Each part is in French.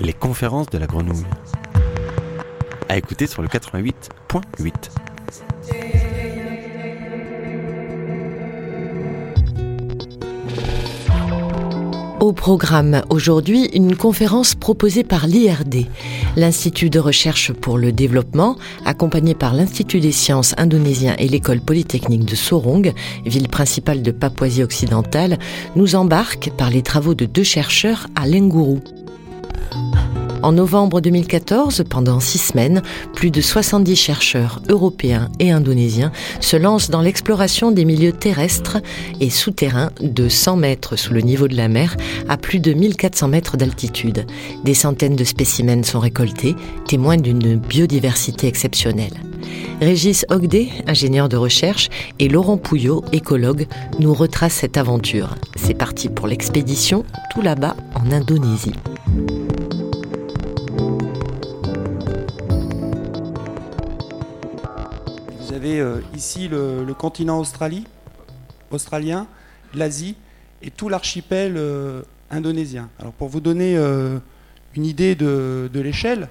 les conférences de la grenouille. À écouter sur le 88.8. Au programme aujourd'hui, une conférence proposée par l'IRD, l'Institut de recherche pour le développement, accompagné par l'Institut des sciences indonésien et l'école polytechnique de Sorong, ville principale de Papouasie occidentale, nous embarque par les travaux de deux chercheurs à Lenguru. En novembre 2014, pendant six semaines, plus de 70 chercheurs européens et indonésiens se lancent dans l'exploration des milieux terrestres et souterrains de 100 mètres sous le niveau de la mer à plus de 1400 mètres d'altitude. Des centaines de spécimens sont récoltés, témoins d'une biodiversité exceptionnelle. Régis Ogdé, ingénieur de recherche, et Laurent Pouillot, écologue, nous retracent cette aventure. C'est parti pour l'expédition tout là-bas en Indonésie. Euh, ici le, continent Australie, australien, l'Asie et tout l'archipel euh, indonésien. Alors pour vous donner euh, une idée de, l'échelle,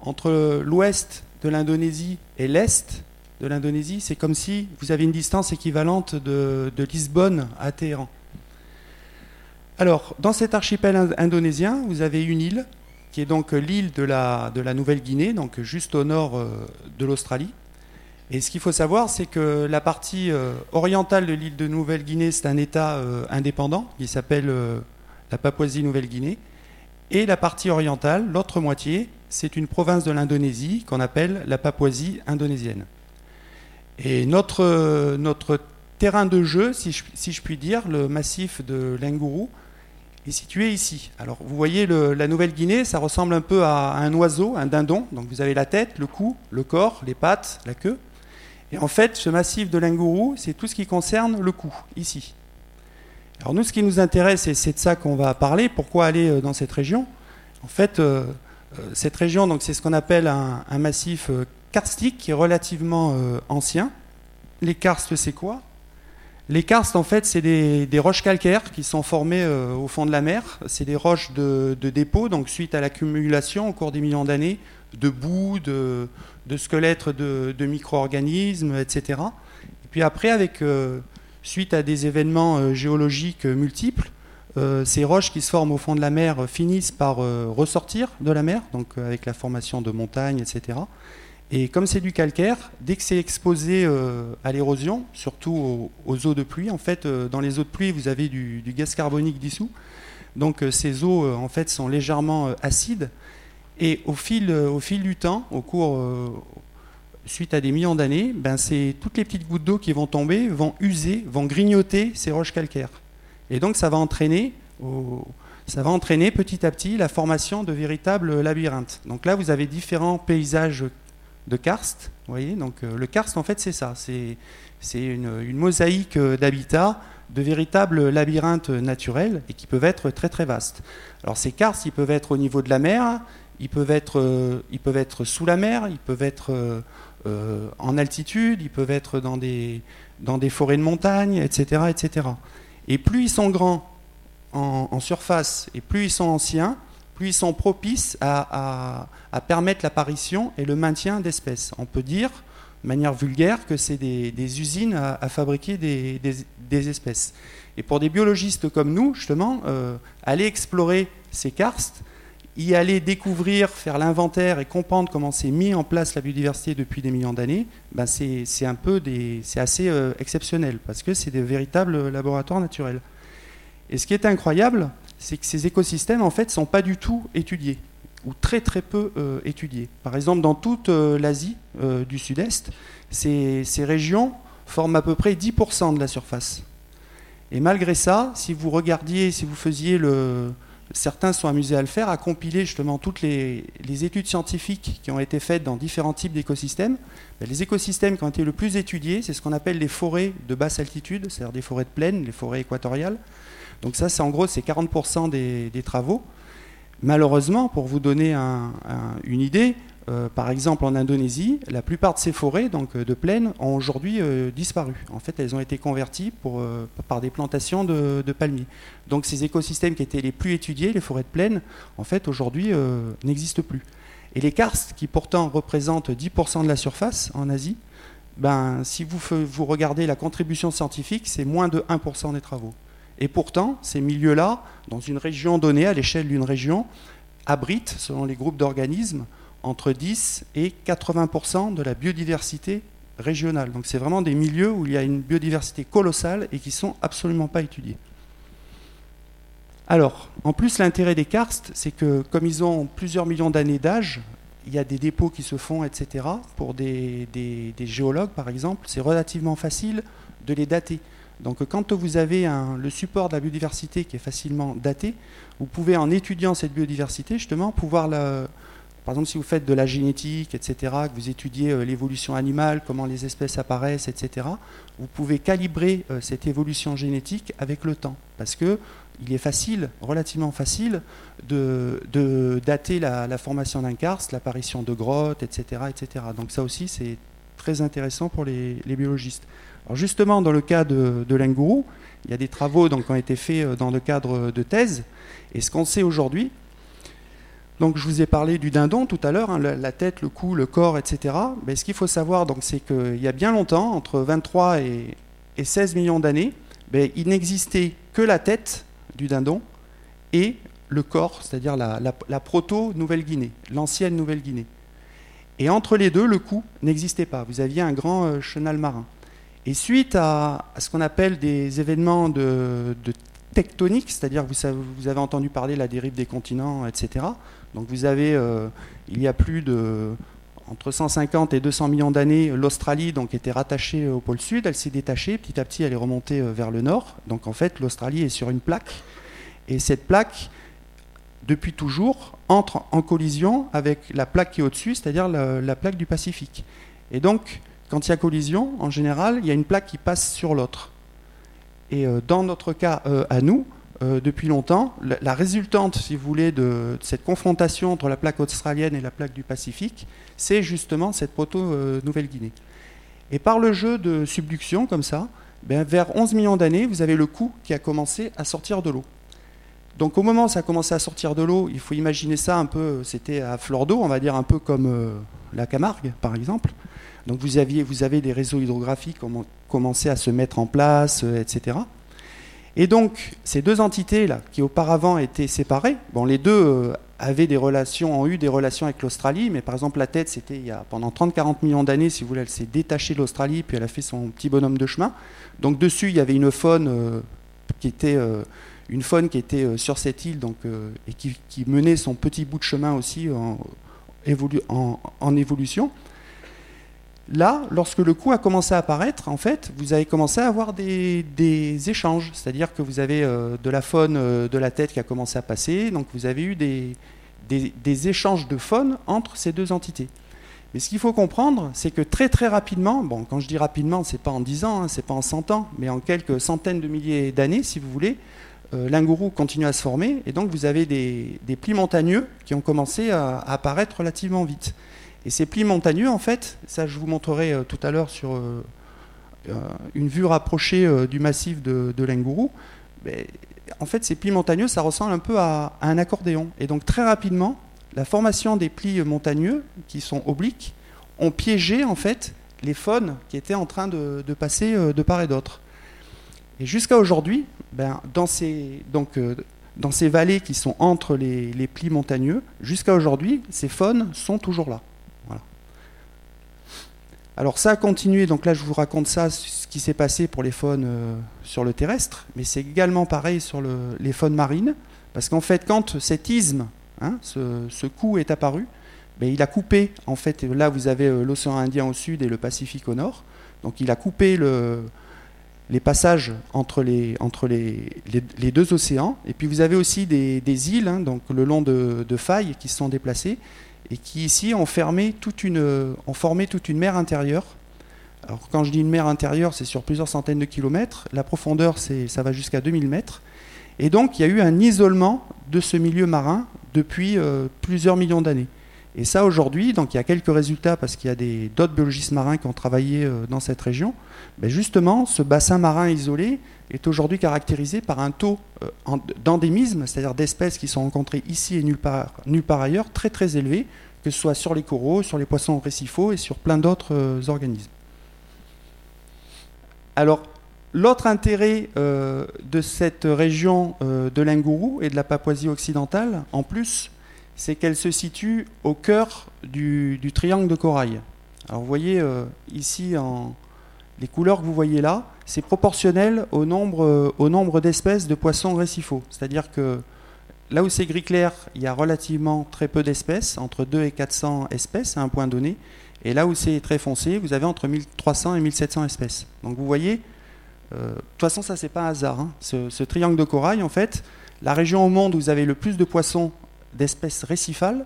entre l'ouest de l'Indonésie et l'est de l'Indonésie, c'est comme si vous avez une distance équivalente de, Lisbonne à Téhéran. Alors, dans cet archipel indonésien, vous avez une île, qui est donc l'île de la, de la Nouvelle-Guinée, donc juste au nord de l'Australie. Et ce qu'il faut savoir, c'est que la partie euh, orientale de l'île de Nouvelle-Guinée, c'est un État euh, indépendant qui s'appelle euh, la Papouasie-Nouvelle-Guinée. Et la partie orientale, l'autre moitié, c'est une province de l'Indonésie qu'on appelle la Papouasie indonésienne. Et notre, notre terrain de jeu, si je, si je, puis dire, le massif de Lenguru, est situé ici. Alors vous voyez la Nouvelle-Guinée, ça ressemble un peu à un oiseau, un dindon. Donc vous avez la tête, le cou, le corps, les pattes, la queue. Et en fait, ce massif de Linguru, c'est tout ce qui concerne le cou, ici. Alors nous, ce qui nous intéresse, et c'est de ça qu'on va parler, pourquoi aller euh, dans cette région En fait, euh, euh, cette région, donc c'est ce qu'on appelle un, massif karstique qui est relativement ancien. Les karstes, c'est quoi? Les karstes, en fait, c'est des, roches calcaires qui sont formées au fond de la mer. C'est des roches de, de dépôt, donc suite à l'accumulation au cours des millions d'années de boue, de, squelettes de, micro-organismes, etc. Et puis après, avec, euh, suite à des événements euh, géologiques multiples, euh, ces roches qui se forment au fond de la mer finissent par ressortir de la mer, donc avec la formation de montagnes, etc. Et comme c'est du calcaire, dès que c'est exposé à l'érosion, surtout aux, eaux de pluie, en fait, dans les eaux de pluie, vous avez du, du gaz carbonique dissous. Donc ces eaux, en fait, sont légèrement acides. Et au fil, euh, au fil du temps, au cours, euh, suite à des millions d'années, ben toutes les petites gouttes d'eau qui vont tomber vont user, vont grignoter ces roches calcaires. Et donc ça va entraîner, ça va entraîner petit à petit la formation de véritables labyrinthes. Donc là, vous avez différents paysages de karst. voyez donc euh, le karst, en fait, c'est ça. C'est une, une, mosaïque d'habitats, de véritables labyrinthes naturels et qui peuvent être très très vastes. Alors ces karsts, ils peuvent être au niveau de la mer, ils peuvent être, euh, ils peuvent être sous la mer, ils peuvent être euh, euh, en altitude, ils peuvent être dans des, dans des forêts de montagne, etc., etc. Et plus ils sont grands en, surface et plus ils sont anciens, plus ils sont propices à, à, permettre l'apparition et le maintien d'espèces. On peut dire, de manière vulgaire, que c'est des, usines à, fabriquer des, des, espèces. Et pour des biologistes comme nous, justement, aller explorer ces karstes, y aller découvrir, faire l'inventaire et comprendre comment s'est mis en place la biodiversité depuis des millions d'années, ben c'est un peu des, c'est assez euh, exceptionnel parce que c'est des véritables laboratoires naturels. Et ce qui est incroyable, c'est que ces écosystèmes en fait sont pas du tout étudiés ou très très peu euh, étudiés. Par exemple, dans toute euh, l'Asie du Sud-Est, ces, ces régions forment à peu près 10% de la surface. Et malgré ça, si vous regardiez, si vous faisiez le, certains sont amusés à le faire, à compiler justement toutes les, études scientifiques qui ont été faites dans différents types d'écosystèmes. Ben, les écosystèmes qui ont été le plus étudiés, c'est ce qu'on appelle les forêts de basse altitude, c'est-à-dire des forêts de plaine, les forêts équatoriales. Donc ça, c'est en gros, c'est 40% des, travaux. Malheureusement, pour vous donner une idée, euh, par exemple, en Indonésie, la plupart de ces forêts donc, euh, de plaine ont aujourd'hui euh, disparu. En fait, elles ont été converties par des plantations de, palmiers. Donc, ces écosystèmes qui étaient les plus étudiés, les forêts de plaine, en fait, aujourd'hui, n'existent plus. Et les karstes, qui pourtant représentent 10% de la surface en Asie, ben, si vous, vous regardez la contribution scientifique, c'est moins de 1% des travaux. Et pourtant, ces milieux-là, dans une région donnée, à l'échelle d'une région, abritent, selon les groupes d'organismes, entre 10 et 80% de la biodiversité régionale. Donc c'est vraiment des milieux où il y a une biodiversité colossale et qui ne sont absolument pas étudiés. Alors, en plus, l'intérêt des karstes, c'est que comme ils ont plusieurs millions d'années d'âge, il y a des dépôts qui se font, etc. Pour des, géologues, par exemple, c'est relativement facile de les dater. Donc quand vous avez le support de la biodiversité qui est facilement daté, vous pouvez, en étudiant cette biodiversité, justement, pouvoir la, par exemple, si vous faites de la génétique, etc., que vous étudiez euh, l'évolution animale, comment les espèces apparaissent, etc., vous pouvez calibrer euh, cette évolution génétique avec le temps. Parce que il est facile, relativement facile, de, dater la, formation d'un karst, l'apparition de grottes, etc., etc. Donc ça aussi, c'est très intéressant pour les, biologistes. Alors justement, dans le cas de, de il y a des travaux donc, qui ont été faits euh, dans le cadre de thèse. Et ce qu'on sait aujourd'hui, donc je vous ai parlé du dindon tout à l'heure, hein, la, tête, le cou, le corps, etc. Mais ce qu'il faut savoir, c'est qu'il y a bien longtemps, entre 23 et, 16 millions d'années, ben, il n'existait que la tête du dindon et le corps, c'est-à-dire la, proto-Nouvelle-Guinée, l'ancienne Nouvelle-Guinée. Et entre les deux, le cou n'existait pas. Vous aviez un grand euh, chenal marin. Et suite à, ce qu'on appelle des événements de, tectonique, c'est-à-dire vous, vous, avez entendu parler de la dérive des continents, etc. Donc vous avez, euh, il y a plus de entre 150 et 200 millions d'années, l'Australie donc était rattachée au pôle sud, elle s'est détachée, petit à petit elle est remontée euh, vers le nord. Donc en fait l'Australie est sur une plaque et cette plaque depuis toujours entre en collision avec la plaque qui est au-dessus, c'est-à-dire la, plaque du Pacifique. Et donc quand il y a collision, en général, il y a une plaque qui passe sur l'autre. Et euh, dans notre cas à nous, euh, depuis longtemps. La, résultante, si vous voulez, de, cette confrontation entre la plaque australienne et la plaque du Pacifique, c'est justement cette proto-Nouvelle-Guinée. Et par le jeu de subduction, comme ça, ben, vers 11 millions d'années, vous avez le cou qui a commencé à sortir de l'eau. Donc au moment où ça a commencé à sortir de l'eau, il faut imaginer ça un peu, c'était à fleur d'eau, on va dire un peu comme euh, la Camargue, par exemple. Donc vous, aviez, vous avez des réseaux hydrographiques qui ont commencé à se mettre en place, euh, etc. Et donc, ces deux entités-là, qui auparavant étaient séparées, bon, les deux euh, avaient des relations, ont eu des relations avec l'Australie, mais par exemple, la tête, c'était il y a pendant 30-40 millions d'années, si vous voulez, elle s'est détachée de l'Australie, puis elle a fait son petit bonhomme de chemin. Donc, dessus, il y avait une faune euh, qui était. Euh, une faune qui était sur cette île donc, et qui, menait son petit bout de chemin aussi en, en évolution. Là, lorsque le coup a commencé à apparaître, en fait, vous avez commencé à avoir des, échanges. C'est-à-dire que vous avez euh, de la faune euh, de la tête qui a commencé à passer, donc vous avez eu des, échanges de faune entre ces deux entités. Mais ce qu'il faut comprendre, c'est que très très rapidement, bon, quand je dis rapidement, c'est pas en 10 ans, hein, c'est pas en 100 ans, mais en quelques centaines de milliers d'années, si vous voulez, euh, l'ingourou continue à se former, et donc vous avez des, plis montagneux qui ont commencé à apparaître relativement vite. Et ces plis montagneux, en fait, ça je vous montrerai euh, tout à l'heure sur euh, euh, une vue rapprochée du massif de, de l'Engourou, en fait, ces plis montagneux, ça ressemble un peu à, un accordéon. Et donc très rapidement, la formation des plis montagneux, qui sont obliques, ont piégé en fait les faunes qui étaient en train de, passer de part et d'autre. Et jusqu'à aujourd'hui, ben, dans, ces, donc, dans ces vallées qui sont entre les plis montagneux, jusqu'à aujourd'hui, ces faunes sont toujours là. Alors ça a continué, donc là je vous raconte ça, ce qui s'est passé pour les faunes euh, sur le terrestre, mais c'est également pareil sur les faunes marines, parce qu'en fait quand cet isthme, hein, ce, coup est apparu, ben, il a coupé, en fait, là vous avez euh, l'océan Indien au sud et le Pacifique au nord, donc il a coupé les passages entre, les, deux océans, et puis vous avez aussi des, îles, hein, donc le long de failles qui se sont déplacées, et qui ici ont, une, ont formé toute une mer intérieure. Alors quand je dis une mer intérieure, c'est sur plusieurs centaines de kilomètres. La profondeur, ça va jusqu'à 2000 mètres. Et donc il y a eu un isolement de ce milieu marin depuis plusieurs millions d'années. Et ça, aujourd'hui, donc il y a quelques résultats parce qu'il y a d'autres biologistes marins qui ont travaillé dans cette région. Mais justement, ce bassin marin isolé est aujourd'hui caractérisé par un taux d'endémisme, c'est-à-dire d'espèces qui sont rencontrées ici et nulle part, ailleurs, très très élevé, que ce soit sur les coraux, sur les poissons récifaux et sur plein d'autres organismes. Alors, l'autre intérêt euh, de cette région euh, de l'Ingourou et de la Papouasie occidentale, en plus, c'est qu'elle se situe au cœur du, triangle de corail. Alors, vous voyez euh, ici, les couleurs que vous voyez là, c'est proportionnel au nombre, d'espèces de poissons récifaux. C'est-à-dire que là où c'est gris clair, il y a relativement très peu d'espèces, entre 2 et 400 espèces à un point donné. Et là où c'est très foncé, vous avez entre 1300 et 1700 espèces. Donc vous voyez, euh, de toute façon, ça, c'est pas un hasard. Hein. Ce, triangle de corail, en fait, la région au monde où vous avez le plus de poissons d'espèces récifales,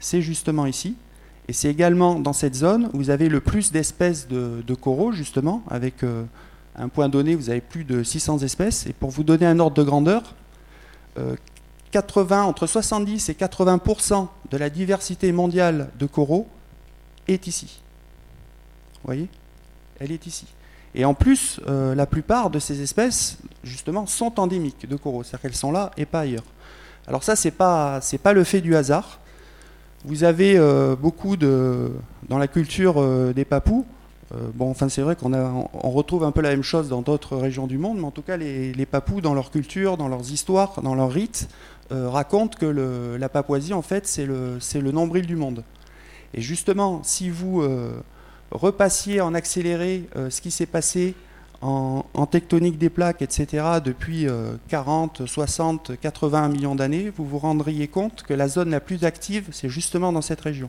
c'est justement ici. Et c'est également dans cette zone où vous avez le plus d'espèces de, coraux, justement, avec euh, un point donné, vous avez plus de 600 espèces. Et pour vous donner un ordre de grandeur, 80, euh, entre 70 et 80% de la diversité mondiale de coraux est ici. Vous voyez? Elle est ici. Et en plus, euh, la plupart de ces espèces, justement, sont endémiques de coraux, c'est-à-dire qu'elles sont là et pas ailleurs. Alors ça, ce n'est pas, pas le fait du hasard. Vous avez euh, beaucoup de... Dans la culture euh, des papous, bon, enfin c'est vrai qu'on on retrouve un peu la même chose dans d'autres régions du monde, mais en tout cas, les, les, papous, dans leur culture, dans leurs histoires, dans leurs rites, racontent que le, la Papouasie, en fait, c'est le, le nombril du monde. Et justement, si vous euh, repassiez en accéléré euh, ce qui s'est passé en, tectonique des plaques, etc., depuis 40, 60, 80 millions d'années, vous vous rendriez compte que la zone la plus active, c'est justement dans cette région.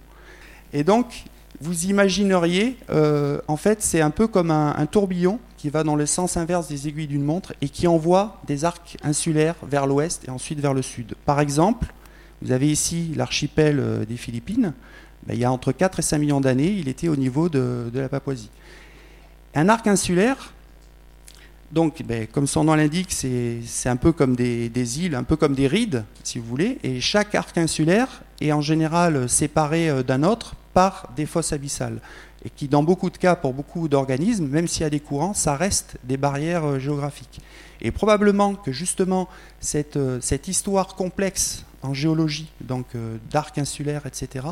Et donc, vous imagineriez, euh, en fait, c'est un peu comme un, tourbillon qui va dans le sens inverse des aiguilles d'une montre et qui envoie des arcs insulaires vers l'ouest et ensuite vers le sud. Par exemple, vous avez ici l'archipel des Philippines. Ben, il y a entre 4 et 5 millions d'années, il était au niveau de, la Papouasie. Un arc insulaire, donc, ben, comme son nom l'indique, c'est un peu comme des, îles, un peu comme des rides, si vous voulez, et chaque arc insulaire est en général séparé euh, d'un autre par des fosses abyssales, et qui, dans beaucoup de cas, pour beaucoup d'organismes, même s'il y a des courants, ça reste des barrières euh, géographiques. Et probablement que justement cette, euh, histoire complexe en géologie, donc d'arc insulaire, etc.,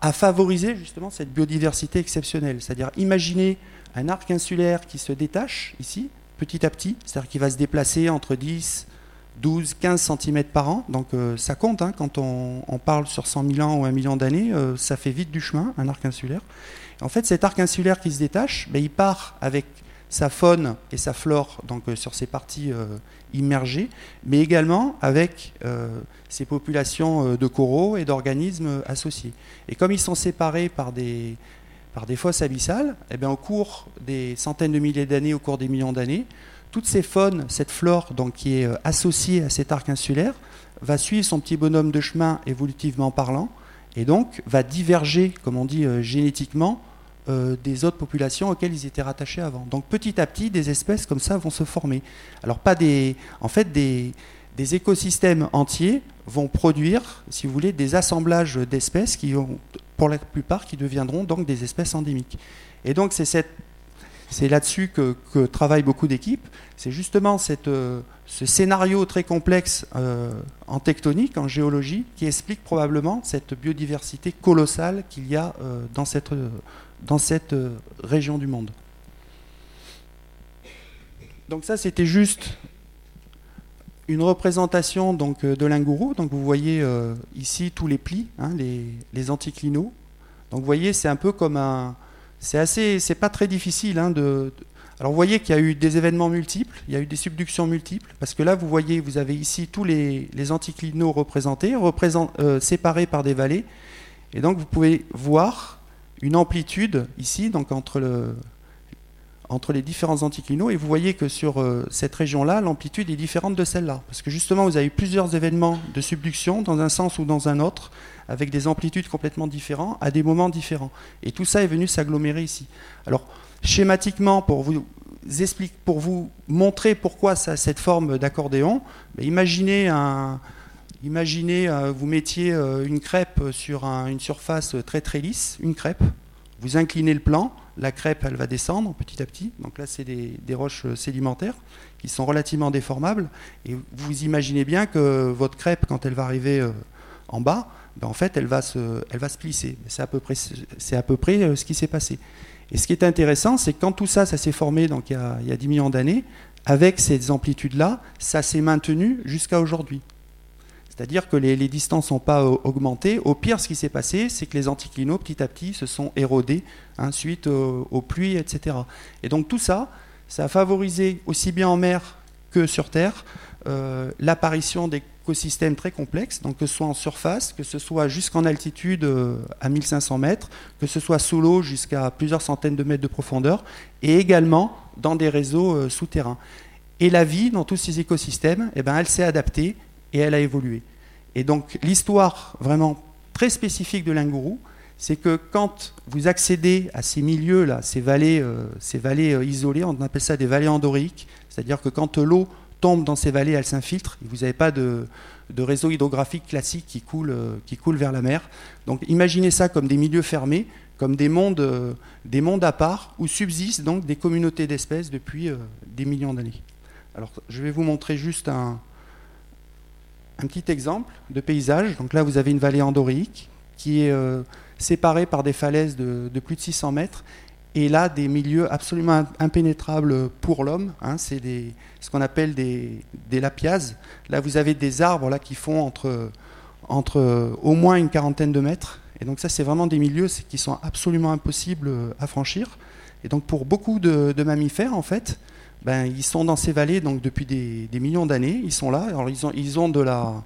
à favoriser justement cette biodiversité exceptionnelle. C'est-à-dire imaginer un arc insulaire qui se détache ici, petit à petit, c'est-à-dire qui va se déplacer entre 10, 12, 15 cm par an. Donc euh, ça compte, hein, quand on, parle sur 100 000 ans ou 1 million d'années, euh, ça fait vite du chemin, un arc insulaire. En fait, cet arc insulaire qui se détache, ben, il part avec sa faune et sa flore donc, euh, sur ces parties immergées, mais également avec ces populations de coraux et d'organismes associés. Et comme ils sont séparés par des, par des fosses abyssales, eh bien, au cours des centaines de milliers d'années, au cours des millions d'années, toutes ces faunes, cette flore donc, qui est associée à cet arc insulaire, va suivre son petit bonhomme de chemin évolutivement parlant, et donc va diverger, comme on dit génétiquement, euh, des autres populations auxquelles ils étaient rattachés avant. Donc petit à petit, des espèces comme ça vont se former. Alors pas des, en fait, des, écosystèmes entiers vont produire, si vous voulez, des assemblages d'espèces qui ont, pour la plupart, qui deviendront donc des espèces endémiques. Et donc c'est là-dessus que, travaillent beaucoup d'équipes. C'est justement euh, ce scénario très complexe euh, en tectonique, en géologie, qui explique probablement cette biodiversité colossale qu'il y a dans cette, dans cette euh, région du monde. Donc ça, c'était juste une représentation donc, euh, de l'Ingourou. Donc vous voyez euh, ici tous les plis, hein, les, anticlinaux. Donc vous voyez, c'est un peu comme un... C'est assez... C'est pas très difficile hein. Alors vous voyez qu'il y a eu des événements multiples, il y a eu des subductions multiples, parce que là vous voyez, vous avez ici tous les, les anticlinaux représentés, séparés par des vallées, et donc vous pouvez voir une amplitude ici, donc entre, le, entre les différents anticlinaux, et vous voyez que sur euh, cette région-là, l'amplitude est différente de celle-là, parce que justement, vous avez plusieurs événements de subduction dans un sens ou dans un autre, avec des amplitudes complètement différentes, à des moments différents. Et tout ça est venu s'agglomérer ici. Alors, schématiquement, pour vous expliquer, pour vous montrer pourquoi ça a cette forme d'accordéon, ben, imaginez un, imaginez, vous mettiez une crêpe sur une surface très très lisse, une crêpe, vous inclinez le plan, la crêpe va descendre petit à petit. Donc là c'est des, roches sédimentaires qui sont relativement déformables. Et vous imaginez bien que votre crêpe quand elle va arriver en bas, ben, en fait elle va se, elle plisser. C'est à peu près, à peu près ce qui s'est passé. Et ce qui est intéressant, c'est que quand tout ça, ça s'est formé il y, a, il y a 10 millions d'années, avec ces amplitudes-là, ça s'est maintenu jusqu'à aujourd'hui. C'est-à-dire que les, distances n'ont pas augmenté. Au pire, ce qui s'est passé, c'est que les anticlinaux, petit à petit, se sont érodés hein, suite aux, pluies, etc. Et donc tout ça, ça a favorisé aussi bien en mer que sur Terre euh, l'apparition d'écosystèmes très complexes, que ce soit en surface, que ce soit jusqu'en altitude euh, à 1500 mètres, que ce soit sous l'eau jusqu'à plusieurs centaines de mètres de profondeur, et également dans des réseaux euh, souterrains. Et la vie dans tous ces écosystèmes, eh ben, elle s'est adaptée et elle a évolué. Et donc l'histoire vraiment très spécifique de l'Ingourou, c'est que quand vous accédez à ces milieux-là, ces vallées, euh, ces vallées euh, isolées, on appelle ça des vallées endoriques, c'est-à-dire que quand l'eau tombe dans ces vallées, elle s'infiltre, vous n'avez pas de, réseau hydrographique classique qui coule, euh, qui coule vers la mer. Donc imaginez ça comme des milieux fermés, comme des mondes, des mondes à part, où subsistent donc des communautés d'espèces depuis des millions d'années. Alors je vais vous montrer juste un, un petit exemple de paysage. Donc là, vous avez une vallée endorique qui est euh, séparée par des falaises de, plus de 600 mètres. Et là, des milieux absolument impénétrables pour l'homme. Hein. c'est ce qu'on appelle des, des, lapiases. Là, vous avez des arbres là, qui font entre, au moins une quarantaine de mètres. Et donc ça, c'est vraiment des milieux qui sont absolument impossibles à franchir. Et donc pour beaucoup de mammifères, en fait, ben, ils sont dans ces vallées donc depuis des, millions d'années. Ils sont là. Alors ils ont, ils ont de la,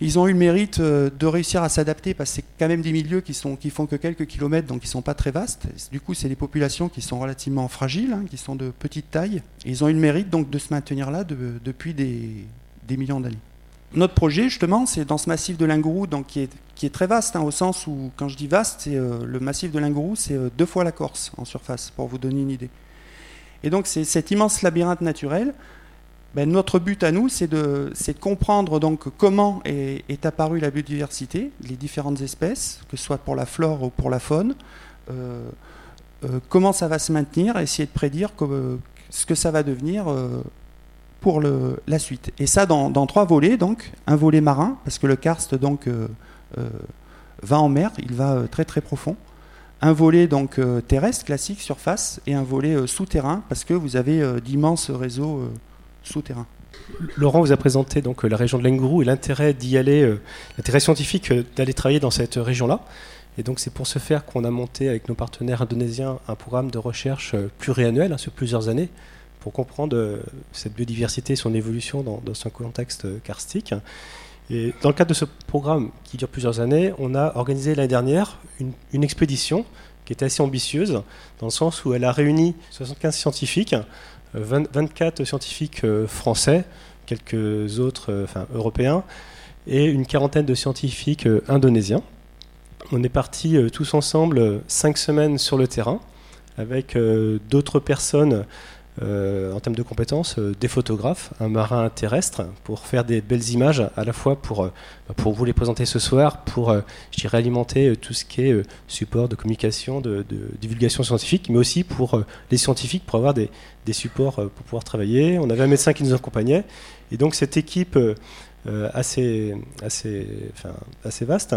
ils ont eu le mérite euh, de réussir à s'adapter parce que c'est quand même des milieux qui sont qui font que quelques kilomètres, donc ils sont pas très vastes. Du coup, c'est des populations qui sont relativement fragiles, hein, qui sont de petite taille. Ils ont eu le mérite donc de se maintenir là depuis des, millions d'années. Notre projet, justement, c'est dans ce massif de Lingourou, donc qui est, qui est très vaste, hein, au sens où, quand je dis vaste, euh, le massif de Lingourou, c'est euh, deux fois la Corse en surface, pour vous donner une idée. Et donc c'est cet immense labyrinthe naturel. Ben, notre but à nous, c'est de, comprendre donc comment est, apparue la biodiversité, les différentes espèces, que ce soit pour la flore ou pour la faune, euh, euh, comment ça va se maintenir, essayer de prédire ce que ça va devenir euh, pour la suite. Et ça dans, trois volets, donc un volet marin, parce que le karst donc va en mer, il va très très profond un volet donc euh, terrestre classique surface et un volet euh, souterrain parce que vous avez euh, d'immenses réseaux souterrains. Laurent vous a présenté donc la région de l'Engourou et l'intérêt d'y aller, l'intérêt scientifique d'aller travailler dans cette région-là. Et donc c'est pour ce faire qu'on a monté avec nos partenaires indonésiens un programme de recherche pluriannuel hein, sur plusieurs années pour comprendre cette biodiversité et son évolution dans, dans ce contexte karstique. Dans le cadre de ce programme qui dure plusieurs années, on a organisé l'année dernière une, expédition qui était assez ambitieuse, dans le sens où elle a réuni 75 scientifiques, 24 euh, scientifiques euh, français, quelques autres euh, enfin, européens, et une quarantaine de scientifiques indonésiens. On est partis tous ensemble cinq semaines sur le terrain, avec d'autres personnes en termes de compétences, euh, des photographes, un marin terrestre, pour faire des belles images, à la fois pour, euh, bah, pour vous les présenter ce soir, pour, je dirais, alimenter tout ce qui est support de communication, de, divulgation scientifique, mais aussi pour les scientifiques, pour avoir des, des, supports pour pouvoir travailler. On avait un médecin qui nous accompagnait, et donc cette équipe assez, assez, assez vaste,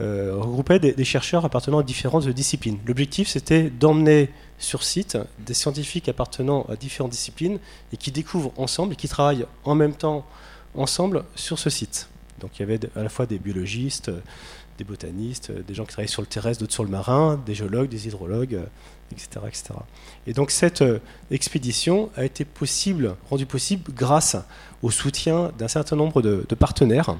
euh, regroupait des, chercheurs appartenant à différentes disciplines. L'objectif, c'était d'emmener sur site des scientifiques appartenant à différentes disciplines et qui découvrent ensemble et qui travaillent en même temps ensemble sur ce site. Donc il y avait à la fois des biologistes, des botanistes, des gens qui travaillaient sur le terrestre, d'autres sur le marin, des géologues, des hydrologues, etc. etc. Et donc cette euh, expédition a été possible, rendue possible grâce au soutien d'un certain nombre de partenaires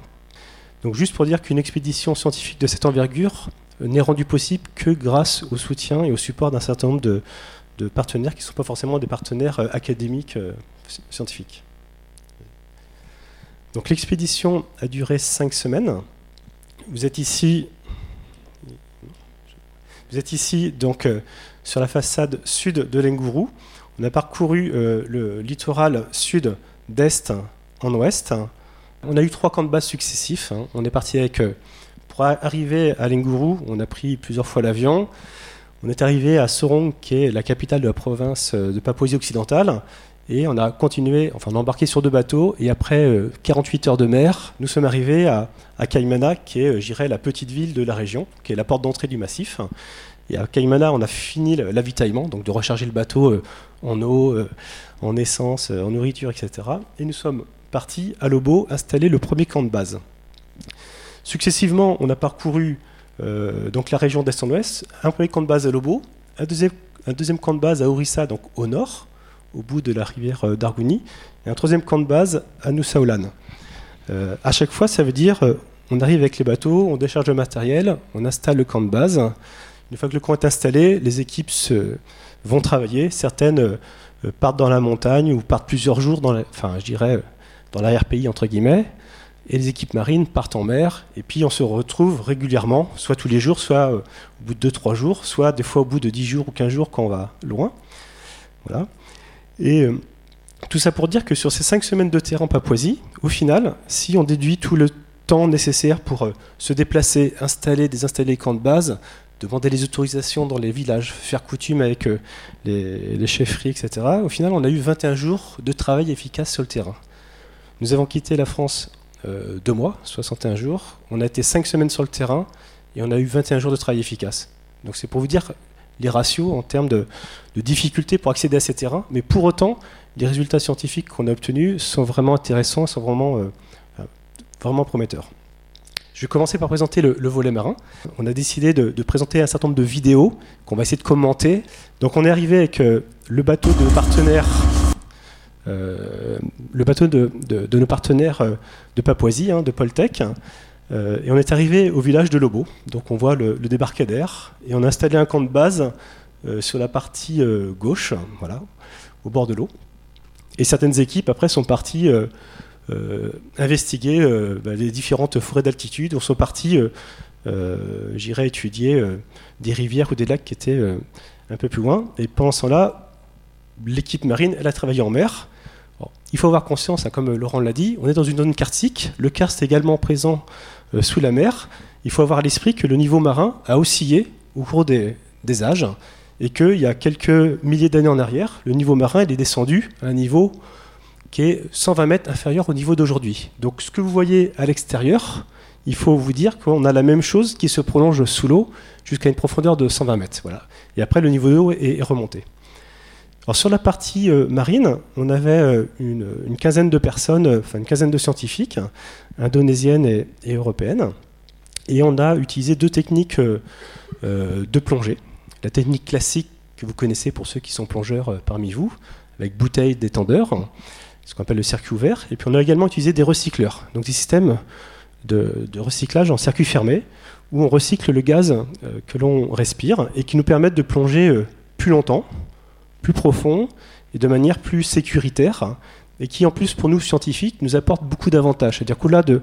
donc juste pour dire qu'une expédition scientifique de cette envergure euh, n'est rendue possible que grâce au soutien et au support d'un certain nombre de, partenaires qui ne sont pas forcément des partenaires euh, académiques euh, scientifiques. Donc l'expédition a duré cinq semaines. Vous êtes ici, vous êtes ici donc sur la façade sud de l'Engourou. On a parcouru le littoral sud d'est en ouest On a eu trois camps de base successifs. Hein. On est parti avec. Euh, pour arriver à Lenguru, on a pris plusieurs fois l'avion. On est arrivé à Sorong, qui est la capitale de la province euh, de Papouasie occidentale. Et on a continué, enfin on a embarqué sur deux bateaux, et après 48 heures de mer, nous sommes arrivés à, à Kaimana, qui est, j'irais, la petite ville de la région, qui est la porte d'entrée du massif. Et à Caimana, on a fini l'avitaillement, donc de recharger le bateau euh, en eau, euh, en essence, euh, en nourriture, etc. Et nous sommes partis à Lobo installer le premier camp de base. Successivement, on a parcouru donc la région d'est en ouest, un premier camp de base à Lobo, un deuxième, camp de base à Orissa, donc au nord, au bout de la rivière d'Argouni, et un troisième camp de base à Nusaolan. à chaque fois, ça veut dire on arrive avec les bateaux, on décharge le matériel, on installe le camp de base, une fois que le camp est installé, les équipes vont travailler. Certaines euh, partent dans la montagne ou partent plusieurs jours dans, la, enfin, je dirais, dans l'arrière-pays, entre guillemets. Et les équipes marines partent en mer. Et puis on se retrouve régulièrement, soit tous les jours, soit euh, au bout de 2-3 jours, soit des fois au bout de 10 jours ou 15 jours quand on va loin. Voilà. Et euh, tout ça pour dire que sur ces 5 semaines de terrain en Papouasie, au final, si on déduit tout le temps nécessaire pour se déplacer, installer, désinstaller les camps de base, demander les autorisations dans les villages, faire coutume avec euh, les, chefferies, etc. Au final, on a eu 21 jours de travail efficace sur le terrain. Nous avons quitté la France euh, deux mois, 61 jours. On a été cinq semaines sur le terrain et on a eu 21 jours de travail efficace. Donc c'est pour vous dire les ratios en termes de, de difficulté pour accéder à ces terrains. Mais pour autant, les résultats scientifiques qu'on a obtenus sont vraiment intéressants, sont vraiment, euh, vraiment prometteurs. Je vais commencer par présenter le, volet marin. On a décidé de, présenter un certain nombre de vidéos qu'on va essayer de commenter. Donc on est arrivé avec euh, le bateau de partenaires, euh, le bateau de, nos partenaires euh, de Papouasie, hein, de Poltec. et on est arrivé au village de Lobo. Donc on voit le, débarcadère et on a installé un camp de base sur la partie gauche, voilà, au bord de l'eau. Et certaines équipes après sont parties euh, investiguer euh, bah, les différentes forêts d'altitude. On sont partis, euh, j'irai étudier des rivières ou des lacs qui étaient un peu plus loin. Et pendant ce temps-là, l'équipe marine, elle a travaillé en mer. Il faut avoir conscience, hein, comme Laurent l'a dit, on est dans une zone karstique. Le karst est également présent sous la mer. Il faut avoir à l'esprit que le niveau marin a oscillé au cours des, âges et qu'il y a quelques milliers d'années en arrière, le niveau marin est descendu à un niveau qui est 120 mètres inférieur au niveau d'aujourd'hui. Donc ce que vous voyez à l'extérieur, il faut vous dire qu'on a la même chose qui se prolonge sous l'eau jusqu'à une profondeur de 120 mètres. Voilà. Et après, le niveau de l'eau est, remonté. Sur la partie euh, marine, on avait euh, une, quinzaine de personnes, euh, enfin une quinzaine de scientifiques, indonésiennes et, européennes. Et on a utilisé deux techniques de plongée. La technique classique que vous connaissez pour ceux qui sont plongeurs parmi vous, avec bouteille d'étendeur ce qu'on appelle le circuit ouvert. Et puis on a également utilisé des recycleurs, donc des systèmes de, recyclage en circuit fermé, où on recycle le gaz que l'on respire et qui nous permettent de plonger plus longtemps, plus profond et de manière plus sécuritaire, et qui en plus pour nous scientifiques nous apporte beaucoup d'avantages. C'est-à-dire qu'au-delà de,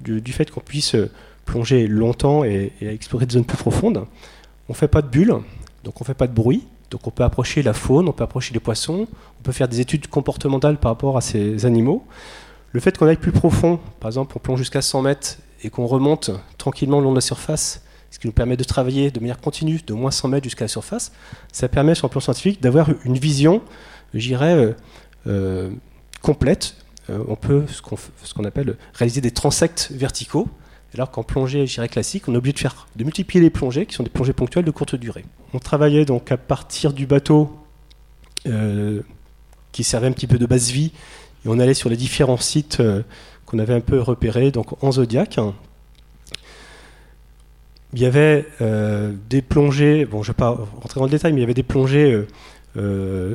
du, fait qu'on puisse euh, plonger longtemps et, et, explorer des zones plus profondes, on ne fait pas de bulles, donc on ne fait pas de bruit, donc on peut approcher la faune, on peut approcher les poissons, on peut faire des études comportementales par rapport à ces animaux. Le fait qu'on aille plus profond, par exemple on plonge jusqu'à 100 mètres et qu'on remonte tranquillement le long de la surface, ce qui nous permet de travailler de manière continue de moins 100 mètres jusqu'à la surface, ça permet sur le plan scientifique d'avoir une vision, j'irais, euh, euh, complète. Euh, on peut, ce qu'on appelle, réaliser des transects verticaux, alors qu'en plongée, je classique, on est obligé de faire, de multiplier les plongées, qui sont des plongées ponctuelles de courte durée. On travaillait donc à partir du bateau euh, qui servait un petit peu de base vie, et on allait sur les différents sites qu'on avait un peu repérés, donc en Zodiac. Il y avait euh, des plongées, bon je ne vais pas rentrer dans le détail, mais il y avait des plongées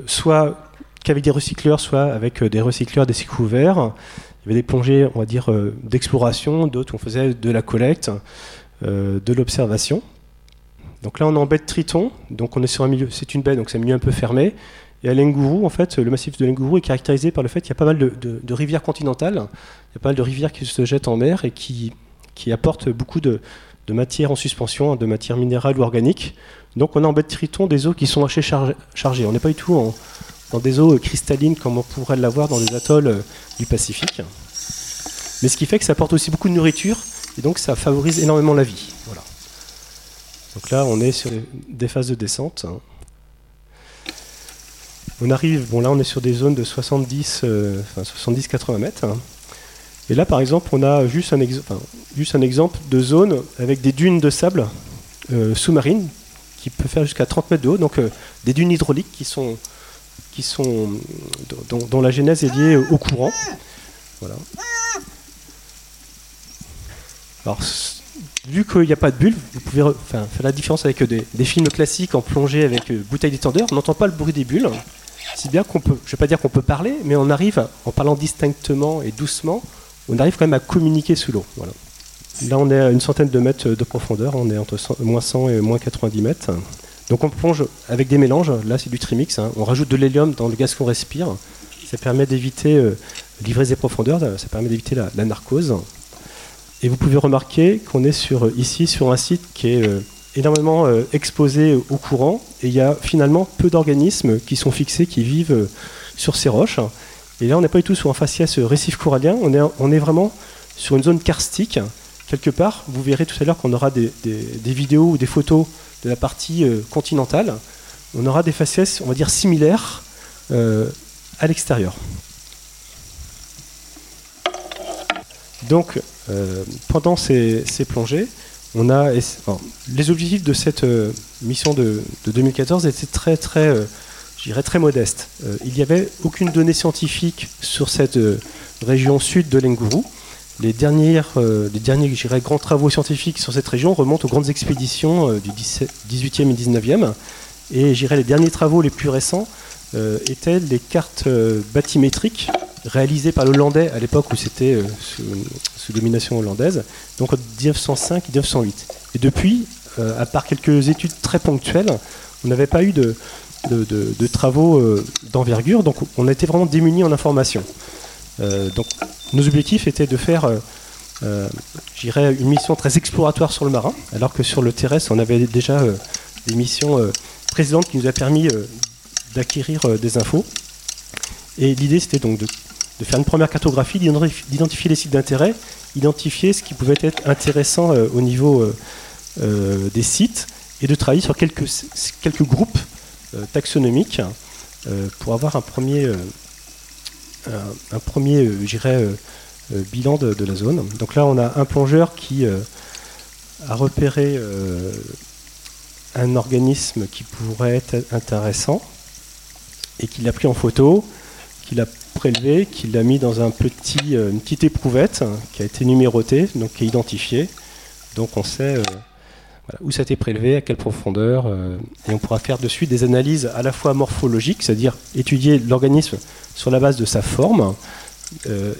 soit qu'avec des recycleurs, soit avec des recycleurs des cycles ouverts. Il y avait des plongées, on va dire, euh, d'exploration, d'autres on faisait de la collecte, euh, de l'observation. Donc là, on est en baie de Triton, donc on est sur un milieu, c'est une baie, donc c'est un milieu un peu fermé. Et à Lenguru, en fait, le massif de Lenguru est caractérisé par le fait qu'il y a pas mal de, rivières continentales, il y a pas mal de rivières qui se jettent en mer et qui, qui apportent beaucoup de, de matière en suspension, de matière minérale ou organique. Donc on a en de Triton des eaux qui sont assez chargées. On n'est pas du tout en, dans des eaux cristallines comme on pourrait l'avoir dans les atolls euh, du Pacifique. mais ce qui fait que ça apporte aussi beaucoup de nourriture, et donc ça favorise énormément la vie. Voilà. Donc là, on est sur des phases de descente. On arrive, bon là on est sur des zones de 70, 70-80 mètres. Et là, par exemple, on a juste un, exemple de zone avec des dunes de sable euh, sous-marines qui peut faire jusqu'à 30 mètres de haut, donc euh, des dunes hydrauliques qui sont, dont, la genèse est liée au courant. Voilà. Alors, vu qu'il n'y a pas de bulle, vous pouvez faire la différence avec des, films classiques en plongée avec euh, bouteille d'étendeur. On n'entend pas le bruit des bulles. Si bien qu'on peut, je ne pas dire qu'on peut parler, mais on arrive, en parlant distinctement et doucement, on arrive quand même à communiquer sous l'eau. Voilà. Là, on est à une centaine de mètres de profondeur, on est entre moins 100 et moins 90 mètres. Donc on plonge avec des mélanges, là c'est du trimix, hein. on rajoute de l'hélium dans le gaz qu'on respire, ça permet d'éviter euh, des profondeurs, ça permet d'éviter la, narcose. Et vous pouvez remarquer qu'on est sur, ici sur un site qui est euh, énormément euh, exposé au courant, et il y a finalement peu d'organismes qui sont fixés, qui vivent euh, sur ces roches. Et là, on n'est pas du tout sur un faciès récif corallien, on est, vraiment sur une zone karstique. Quelque part, vous verrez tout à l'heure qu'on aura des, vidéos ou des photos de la partie euh, continentale. On aura des faciès, on va dire, similaires à l'extérieur. Donc, pendant ces plongées, on a les objectifs de cette euh, mission de, 2014 étaient très très euh, très modestes. Euh, il n'y avait aucune donnée scientifique sur cette région sud de l'Enguru. Les, dernières, les derniers grands travaux scientifiques sur cette région remontent aux grandes expéditions du 18e et 19e. Et les derniers travaux les plus récents étaient les cartes bathymétriques réalisées par le Hollandais à l'époque où c'était sous domination hollandaise, donc en 1905 et 1908. Et depuis, euh, à part quelques études très ponctuelles, on n'avait pas eu de, de, travaux euh, d'envergure, donc on été vraiment démunis en information. Euh, donc nos objectifs étaient de faire, j'irais, une mission très exploratoire sur le marin, alors que sur le terrestre, on avait déjà des missions précédentes qui nous a permis d'acquérir des infos. Et l'idée, c'était donc de faire une première cartographie, d'identifier les sites d'intérêt, identifier ce qui pouvait être intéressant euh, au niveau euh, euh, des sites et de travailler sur quelques groupes taxonomiques pour avoir un premier, un, premier bilan de, la zone. Donc là, on a un plongeur qui a repéré un organisme qui pourrait être intéressant et qui l'a pris en photo, qu'il a prélevé, qu'il a mis dans un petit, euh, une petite éprouvette qui a été numérotée, donc qui est identifiée. Donc on sait euh, où ça a été prélevé, à quelle profondeur, euh, et on pourra faire dessus des analyses à la fois morphologiques, c'est-à-dire étudier l'organisme sur la base de sa forme,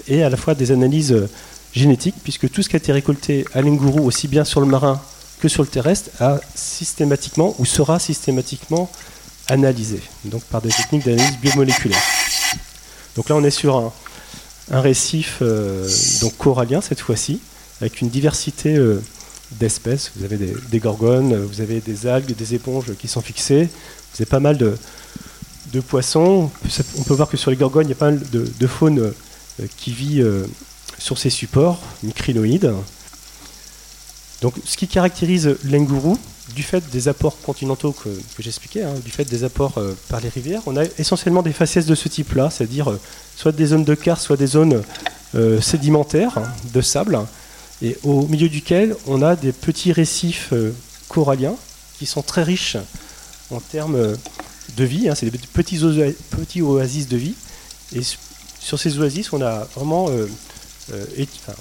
et à la fois des analyses génétiques, puisque tout ce qui a été récolté à l'Inguru, aussi bien sur le marin que sur le terrestre, a systématiquement ou sera systématiquement analysé, donc par des techniques d'analyse biomoléculaire. Donc là, on est sur un, récif euh, corallien cette fois-ci, avec une diversité euh, d'espèces. Vous avez des, gorgones, vous avez des algues, des éponges qui sont fixées, vous avez pas mal de, poissons. On peut voir que sur les gorgones, il y a pas mal de, faune euh, qui vit sur ces supports, micrinoïdes. Donc, ce qui caractérise l'enguru, du fait des apports continentaux que, j'expliquais, hein, du fait des apports euh, par les rivières, on a essentiellement des faciès de ce type-là, c'est-à-dire euh, soit des zones de karst, soit des zones euh, sédimentaires hein, de sable, et au milieu duquel on a des petits récifs coralliens qui sont très riches en termes de vie, hein, c'est des petits, petits, oasis de vie, et sur ces oasis, on a vraiment euh,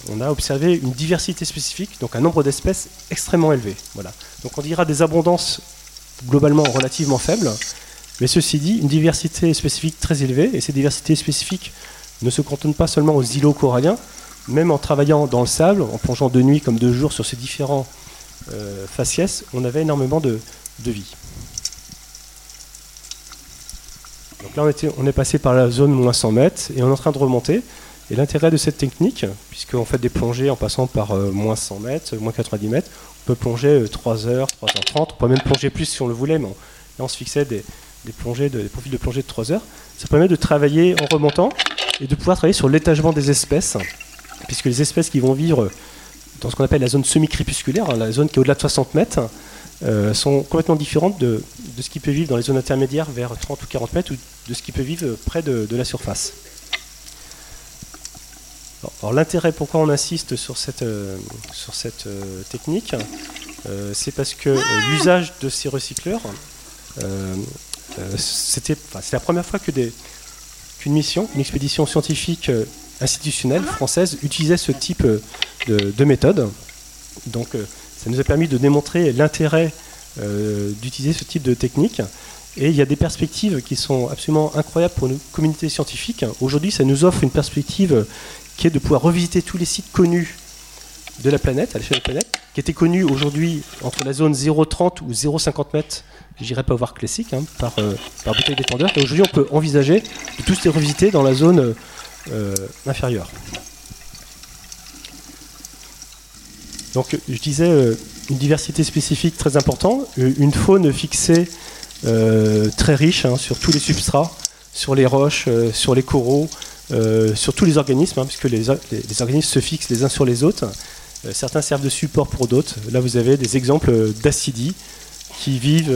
on a observé une diversité spécifique, donc un nombre d'espèces extrêmement élevé. Voilà. Donc on dira des abondances globalement relativement faibles, mais ceci dit, une diversité spécifique très élevée, et ces diversités spécifiques ne se cantonnent pas seulement aux îlots coralliens, même en travaillant dans le sable, en plongeant de nuit comme de jour sur ces différents euh, faciès, on avait énormément de, vie. Donc là, on, était, on est passé par la zone moins 100 mètres et on est en train de remonter. Et l'intérêt de cette technique, puisqu'on fait des plongées en passant par euh, moins 100 mètres, moins 90 mètres, on peut plonger 3 euh, heures, 3h30, on peut même plonger plus si on le voulait, mais là on se fixait des, plongées des profils de plongée de 3 heures. Ça permet de travailler en remontant et de pouvoir travailler sur l'étagement des espèces, puisque les espèces qui vont vivre dans ce qu'on appelle la zone semi-crépusculaire, hein, la zone qui est au-delà de 60 mètres, euh, sont complètement différentes de, ce qui peut vivre dans les zones intermédiaires vers 30 ou 40 mètres ou de ce qui peut vivre près de, la surface. Alors, l'intérêt pourquoi on insiste sur cette, euh, sur cette euh, technique, c'est parce que l'usage de ces recycleurs, c'était c'est la première fois que qu'une mission, une expédition scientifique institutionnelle française utilisait ce type de, de méthode. Donc ça nous a permis de démontrer l'intérêt euh, d'utiliser ce type de technique. Et il y a des perspectives qui sont absolument incroyables pour nos communautés scientifiques. Aujourd'hui, ça nous offre une perspective qui est de pouvoir revisiter tous les sites connus de la planète, à l'échelle de la planète, qui étaient connus aujourd'hui entre la zone 0,30 ou 0,50 mètres, je dirais pas voir classique, hein, par, euh, par bouteille d'étendeur. Et aujourd'hui, on peut envisager de tous les revisiter dans la zone euh. Donc je disais euh, une diversité spécifique très importante, euh, une faune fixée euh, très riche hein, sur tous les substrats, sur les roches, sur les coraux, sur tous les organismes, hein, puisque les, organismes se fixent les uns sur les autres. certains servent de support pour d'autres. Là vous avez des exemples d'acidies qui vivent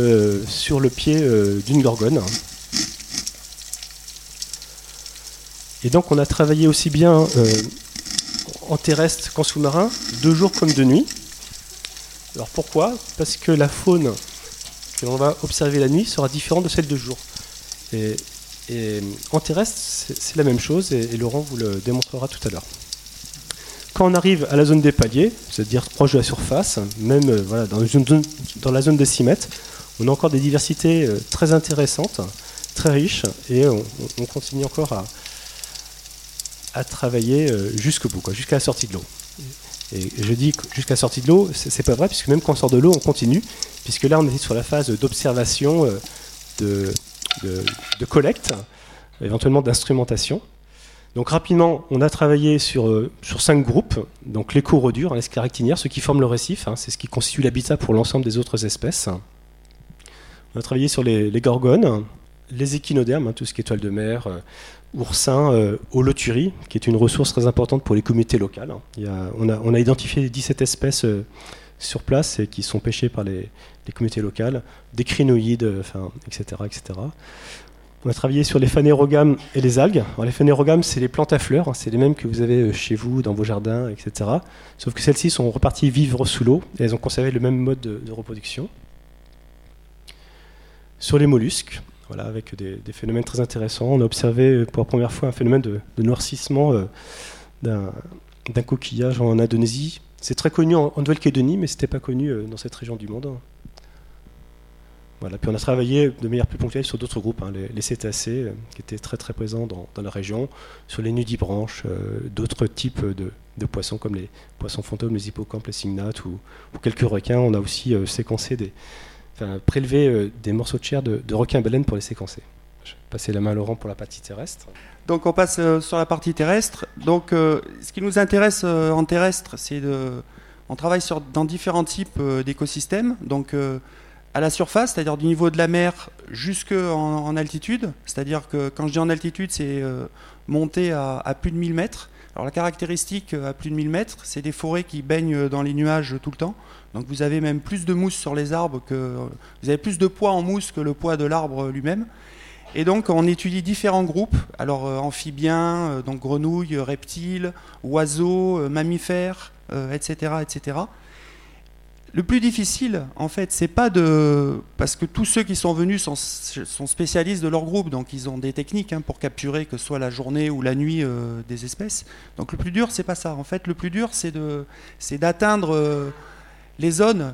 sur le pied d'une gorgone. Et donc on a travaillé aussi bien en terrestre qu'en sous-marin, de jour comme de nuit. Alors pourquoi? Parce que la faune que l'on va observer la nuit sera différente de celle de jour. Et, en terrestre, c'est la même chose, et, Laurent vous le démontrera tout à l'heure. Quand on arrive à la zone des paliers, c'est-à-dire proche de la surface, même euh, dans, la zone de 6 mètres, on a encore des diversités euh, très intéressantes, très riches, et on continue encore à, à travailler euh, jusqu'au bout, jusqu'à la sortie de l'eau. Et je dis jusqu'à la sortie de l'eau, c'est pas vrai, puisque même quand on sort de l'eau, on continue, puisque là, on est sur la phase d'observation, euh, de, collecte, éventuellement d'instrumentation. Donc rapidement, on a travaillé sur, euh, sur cinq groupes, donc les corodures, hein, les scaractinières, ceux qui forment le récif, hein, c'est ce qui constitue l'habitat pour l'ensemble des autres espèces. On a travaillé sur les, gorgones, les échinodermes, hein, tout ce qui est étoiles de mer, oursin euh, au loturi, qui est une ressource très importante pour les communautés locales. on, a, identifié 17 espèces euh, sur place et qui sont pêchées par les, communautés locales, des crinoïdes, euh, etc., etc. On a travaillé sur les phanérogames et les algues. les phanérogames, c'est les plantes à fleurs, hein, c'est les mêmes que vous avez chez vous, dans vos jardins, etc. Sauf que celles-ci sont reparties vivre sous l'eau et elles ont conservé le même mode de reproduction. Sur les mollusques, voilà, avec des, phénomènes très intéressants. On a observé pour la première fois un phénomène de, noircissement euh, d'un coquillage en Indonésie. C'est très connu en, Nouvelle-Calédonie, mais ce n'était pas connu euh, dans cette région du monde. Voilà. Puis on a travaillé de manière plus ponctuelle sur d'autres groupes, hein, les, cétacés, euh, qui étaient très très présents dans, la région, sur les nudibranches, d'autres types de, poissons comme les poissons fantômes, les hippocampes, les cygnates ou quelques requins. On a aussi séquencé des, prélever euh, des morceaux de chair de, de requin-baleine pour les séquencer. Je vais passer la main à Laurent pour la partie terrestre. Donc on passe euh, sur la partie terrestre. Donc euh, ce qui nous intéresse en terrestre, c'est de, on travaille dans différents types d'écosystèmes. Donc à la surface, c'est-à-dire du niveau de la mer jusqu'en en altitude. C'est-à-dire que quand je dis en altitude, c'est monter à, à, plus de 1000 mètres. Alors la caractéristique à plus de 1000 mètres, c'est des forêts qui baignent dans les nuages tout le temps. Donc vous avez même plus de mousse sur les arbres que vous avez plus de poids en mousse que le poids de l'arbre lui-même. Et donc on étudie différents groupes, alors euh, amphibiens, euh, donc grenouilles, reptiles, oiseaux, euh, mammifères, etc., etc. Le plus difficile, en fait, c'est pas de parce que tous ceux qui sont venus sont, spécialistes de leur groupe, donc ils ont des techniques hein, pour capturer que ce soit la journée ou la nuit des espèces. Donc le plus dur, c'est pas ça. En fait, le plus dur, c'est de c'est d'atteindre les zones,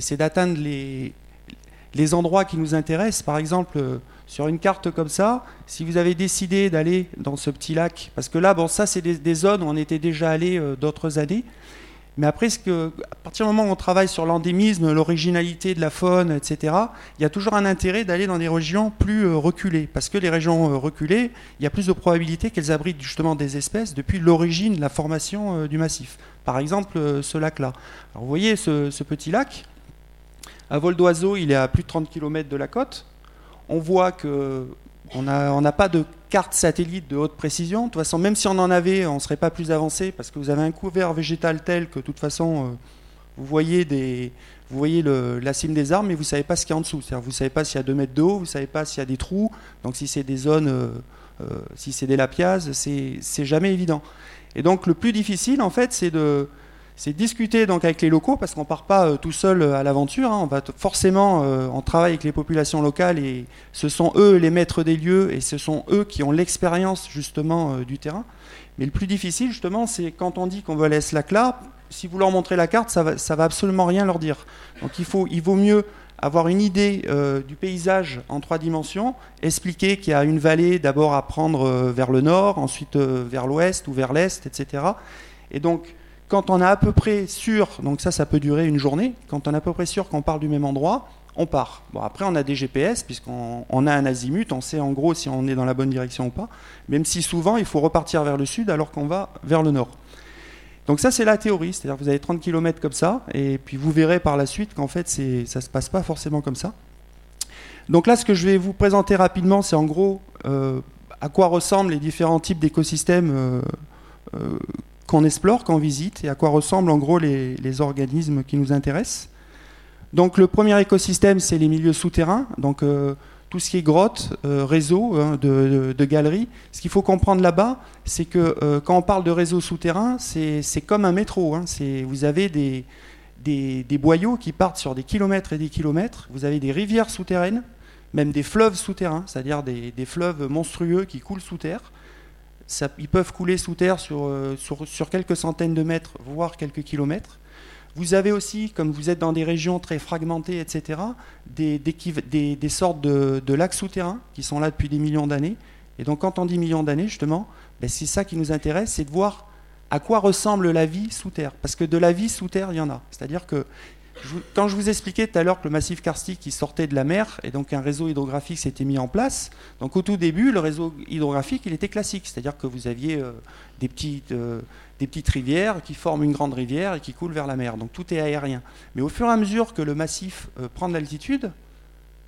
c'est d'atteindre les, endroits qui nous intéressent. Par exemple, euh, sur une carte comme ça, si vous avez décidé d'aller dans ce petit lac, parce que là, bon, ça, c'est des, zones où on était déjà allé euh, d'autres années. Mais après, ce que, à partir du moment où on travaille sur l'endémisme, l'originalité de la faune, etc., il y a toujours un intérêt d'aller dans des régions plus euh, reculées. Parce que les régions reculées, il y a plus de probabilité qu'elles abritent justement des espèces depuis l'origine, la formation du massif. Par exemple, euh, ce lac-là. Vous voyez ce, petit lac, à vol d'oiseau, il est à plus de 30 km de la côte. On voit que On n'a pas de carte satellite de haute précision. De toute façon, même si on en avait, on ne serait pas plus avancé parce que vous avez un couvert végétal tel que de toute façon, euh, vous voyez, la cime des arbres, mais vous ne savez pas ce qu'il y a en dessous. Vous ne savez pas s'il y a 2 mètres d'eau, vous ne savez pas s'il y a des trous. Donc si c'est des zones, euh, euh, si c'est des lapiases, c'est jamais évident. Et donc le plus difficile, en fait, c'est de c'est discuter donc avec les locaux parce qu'on part pas euh, tout seul euh, à l'aventure. Hein. On va forcément, euh, on travaille avec les populations locales et ce sont eux les maîtres des lieux et ce sont eux qui ont l'expérience justement du terrain. Mais le plus difficile justement, c'est quand on dit qu'on veut laisser lac là. Si vous leur montrez la carte, ça va, va absolument rien leur dire. Donc il faut, il vaut mieux avoir une idée du paysage en trois dimensions, expliquer qu'il y a une vallée d'abord à prendre vers le nord, ensuite vers l'ouest ou vers l'est, etc. Et donc quand on est à peu près sûr, donc ça, ça peut durer une journée, quand on est à peu près sûr qu'on parle du même endroit, on part. Bon, après, on a des GPS, puisqu'on a un azimut, on sait en gros si on est dans la bonne direction ou pas, même si souvent, il faut repartir vers le sud alors qu'on va vers le nord. Donc ça, c'est la théorie, c'est-à-dire que vous avez 30 km comme ça, et puis vous verrez par la suite qu'en fait, ça ne se passe pas forcément comme ça. Donc là, ce que je vais vous présenter rapidement, c'est en gros euh, à quoi ressemblent les différents types d'écosystèmes euh, euh, qu'on explore, qu'on visite, et à quoi ressemblent en gros les, organismes qui nous intéressent. Donc le premier écosystème, c'est les milieux souterrains, donc euh, tout ce qui est grottes, euh, réseaux hein, de, galeries. Ce qu'il faut comprendre là-bas, c'est que euh, quand on parle de réseaux souterrains, c'est comme un métro. Hein. vous avez des, boyaux qui partent sur des kilomètres et des kilomètres, vous avez des rivières souterraines, même des fleuves souterrains, c'est-à-dire des fleuves monstrueux qui coulent sous terre ils peuvent couler sous terre euh, sur, sur, quelques centaines de mètres, voire quelques kilomètres. Vous avez aussi, comme vous êtes dans des régions très fragmentées, etc., des, des, sortes de, lacs souterrains qui sont là depuis des millions d'années. Et donc quand on dit millions d'années, justement, ben, c'est ça qui nous intéresse, c'est de voir à quoi ressemble la vie sous terre. Parce que de la vie sous terre, il y en a. C'est-à-dire que quand je vous expliquais tout à l'heure que le massif karstique qui sortait de la mer et donc un réseau hydrographique s'était mis en place, donc au tout début le réseau hydrographique il était classique, c'est-à-dire que vous aviez euh, des, petites, euh, des petites rivières qui forment une grande rivière et qui coulent vers la mer, donc tout est aérien. Mais au fur et à mesure que le massif euh, prend de l'altitude,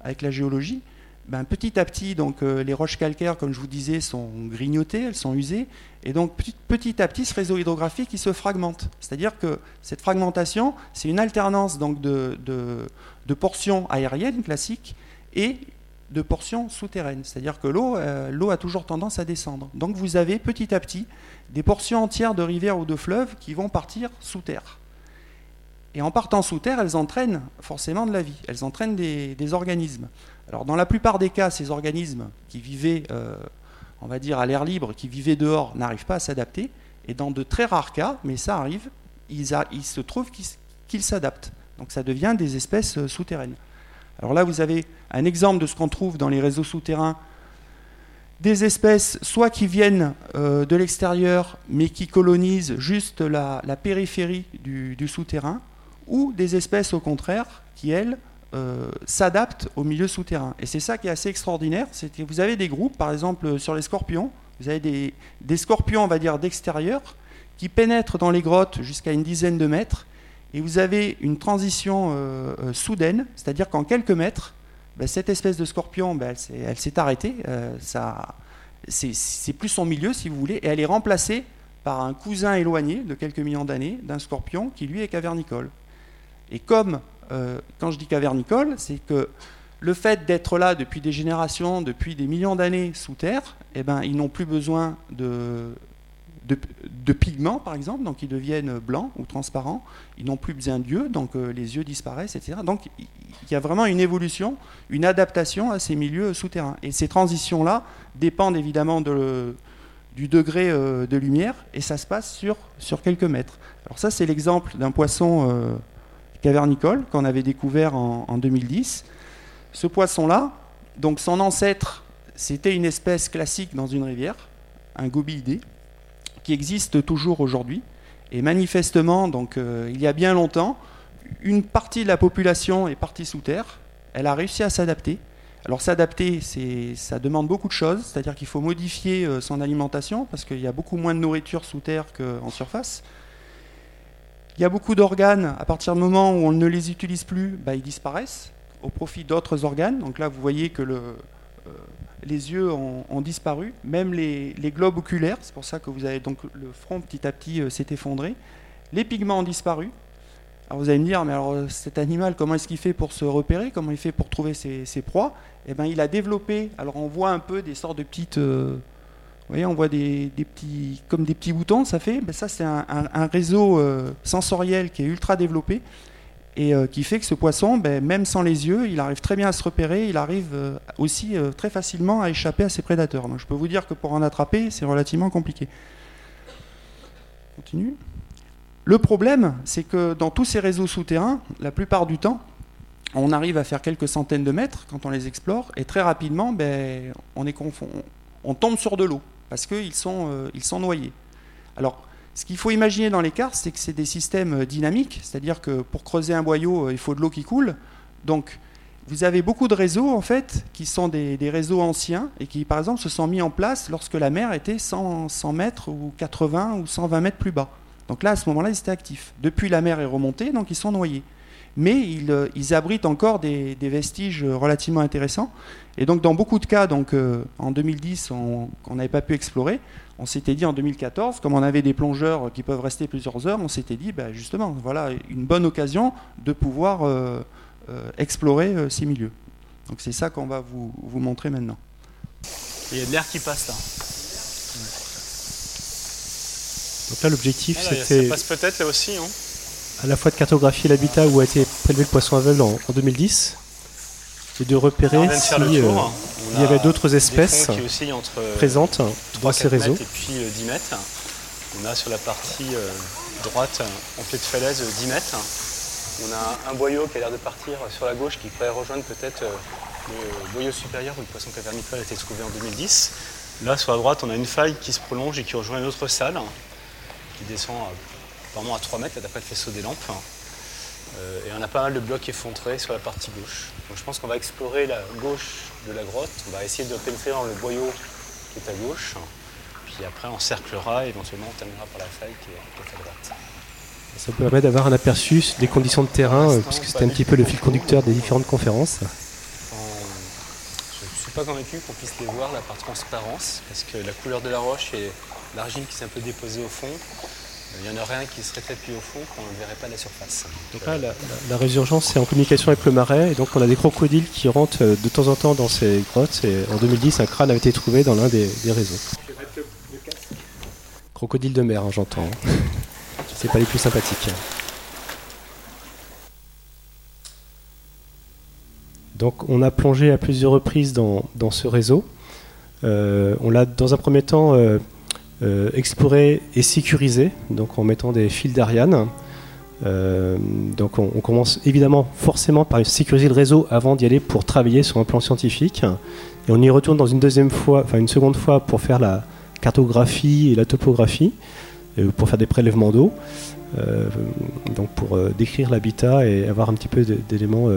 avec la géologie, ben, petit à petit, donc, euh, les roches calcaires, comme je vous disais, sont grignotées, elles sont usées, et donc petit, à petit, ce réseau hydrographique il se fragmente. C'est-à-dire que cette fragmentation, c'est une alternance donc, de, portions aériennes classiques et de portions souterraines. C'est-à-dire que l'eau euh, l'eau a toujours tendance à descendre. Donc vous avez petit à petit des portions entières de rivières ou de fleuves qui vont partir sous terre. Et en partant sous terre, elles entraînent forcément de la vie, elles entraînent des organismes. Alors dans la plupart des cas, ces organismes qui vivaient, euh, on va dire, à l'air libre, qui vivaient dehors, n'arrivent pas à s'adapter. Et dans de très rares cas, mais ça arrive, il se trouve qu'ils s'adaptent. Donc ça devient des espèces euh, souterraines. Alors là, vous avez un exemple de ce qu'on trouve dans les réseaux souterrains. Des espèces soit qui viennent euh, de l'extérieur, mais qui colonisent juste la, périphérie du souterrain, ou des espèces au contraire qui, elles, euh, s'adaptent au milieu souterrain. Et c'est ça qui est assez extraordinaire, c'est que vous avez des groupes, par exemple sur les scorpions, vous avez des, scorpions, on va dire, d'extérieur, qui pénètrent dans les grottes jusqu'à une dizaine de mètres, et vous avez une transition euh, euh, soudaine, c'est-à-dire qu'en quelques mètres, ben, cette espèce de scorpion, ben, elle s'est arrêtée, ça, c'est plus son milieu, si vous voulez, et elle est remplacée par un cousin éloigné de quelques millions d'années d'un scorpion qui lui est cavernicole. Et comme euh, quand je dis cavernicole, c'est que le fait d'être là depuis des générations, depuis des millions d'années sous terre, eh ben, ils n'ont plus besoin de, de, pigments, par exemple, donc ils deviennent blancs ou transparents. Ils n'ont plus besoin d'yeux, donc euh, les yeux disparaissent, etc. Donc il y a vraiment une évolution, une adaptation à ces milieux souterrains. Et ces transitions-là dépendent évidemment de, du degré euh, de lumière, et ça se passe sur, sur quelques mètres. Alors ça, c'est l'exemple d'un poisson cavernicole qu'on avait découvert en, 2010. Ce poisson-là, donc son ancêtre, c'était une espèce classique dans une rivière, un gobiidé, qui existe toujours aujourd'hui. Et manifestement, donc, euh, il y a bien longtemps, une partie de la population est partie sous terre. Elle a réussi à s'adapter. Alors s'adapter, ça demande beaucoup de choses, c'est-à-dire qu'il faut modifier euh, son alimentation parce qu'il y a beaucoup moins de nourriture sous terre qu'en surface. Il y a beaucoup d'organes, à partir du moment où on ne les utilise plus, bah, ils disparaissent au profit d'autres organes. Donc là, vous voyez que euh, les yeux ont, disparu, même les, globes oculaires, c'est pour ça que vous avez donc le front petit à petit s'est effondré. Les pigments ont disparu. Alors vous allez me dire, mais alors cet animal, comment est-ce qu'il fait pour se repérer? Comment il fait pour trouver ses, proies? Eh bien, il a développé. Alors on voit un peu des sortes de petites. Vous voyez, on voit des, petits, comme des petits boutons, ça fait. Ça, c'est un, réseau sensoriel qui est ultra développé et euh, qui fait que ce poisson, ben, même sans les yeux, il arrive très bien à se repérer, il arrive euh, aussi euh, très facilement à échapper à ses prédateurs. Je peux vous dire que pour en attraper, c'est relativement compliqué. Continue. Le problème, c'est que dans tous ces réseaux souterrains, la plupart du temps, on arrive à faire quelques centaines de mètres quand on les explore, et très rapidement, ben, on, est on tombe sur de l'eau, parce qu'ils sont, ils sont noyés. Alors, ce qu'il faut imaginer dans les l'écart, c'est que c'est des systèmes euh, dynamiques, c'est-à-dire que pour creuser un boyau, euh, il faut de l'eau qui coule. Donc, vous avez beaucoup de réseaux en fait qui sont des, réseaux anciens et qui, par exemple, se sont mis en place lorsque la mer était 100, 100 mètres ou 80 ou 120 mètres plus bas. Donc là, à ce moment-là, ils étaient actifs. Depuis, la mer est remontée, donc ils sont noyés. Mais ils, euh, abritent encore des, vestiges relativement intéressants. Et donc, dans beaucoup de cas, donc, en 2010, qu'on n'avait pas pu explorer, on s'était dit en 2014, comme on avait des plongeurs qui peuvent rester plusieurs heures, on s'était dit bah, justement, voilà une bonne occasion de pouvoir euh, euh, explorer euh, ces milieux. Donc c'est ça qu'on va vous, montrer maintenant. Il y a de l'air qui passe là. Donc là l'objectif ah, c'était... Ça passe peut-être là aussi. Hein. À la fois de cartographier l'habitat où a été prélevé le poisson aveugle en, en 2010 et de repérer si il y avait d'autres espèces présentes dans ces réseaux. Et puis 10 euh, mètres. On a sur la partie euh, droite, en pied de falaise, 10 mètres. On a un boyau qui a l'air de partir sur la gauche qui pourrait rejoindre peut-être euh, le boyau supérieur où le poisson cavernicole a été trouvé en 2010. Là, sur la droite, on a une faille qui se prolonge et qui rejoint une autre salle qui descend à, à 3 mètres, d'après le faisceau des lampes. et on a pas mal de blocs effondrés sur la partie gauche. Donc je pense qu'on va explorer la gauche de la grotte. On va essayer de pénétrer dans le boyau qui est à gauche. Puis après, on cerclera et éventuellement on terminera par la faille qui est, à droite. Ça permet d'avoir un aperçu des conditions de terrain, euh, puisque c'était un petit peu le fil conducteur des différentes conférences. je ne suis pas convaincu qu'on puisse les voir là par transparence, parce que la couleur de la roche et l'argile qui s'est un peu déposée au fond il n'y en aurait un qui serait peut-être plus au fond qu'on ne verrait pas la surface. Donc là, la, résurgence, c'est en communication avec le marais. Et donc, on a des crocodiles qui rentrent euh, de temps en temps dans ces grottes. Et en 2010, un crâne a été trouvé dans l'un des, réseaux. Crocodile de mer, hein, j'entends. c'est pas les plus sympathiques. Donc, on a plongé à plusieurs reprises dans, ce réseau. Euh, on l'a, dans un premier temps, euh, euh, explorer et sécuriser, donc en mettant des fils d'Ariane. Euh, donc on, commence évidemment forcément par sécuriser le réseau avant d'y aller pour travailler sur un plan scientifique. Et on y retourne dans une deuxième fois, enfin une seconde fois pour faire la cartographie et la topographie, euh, pour faire des prélèvements d'eau, donc pour décrire l'habitat et avoir un petit peu d'éléments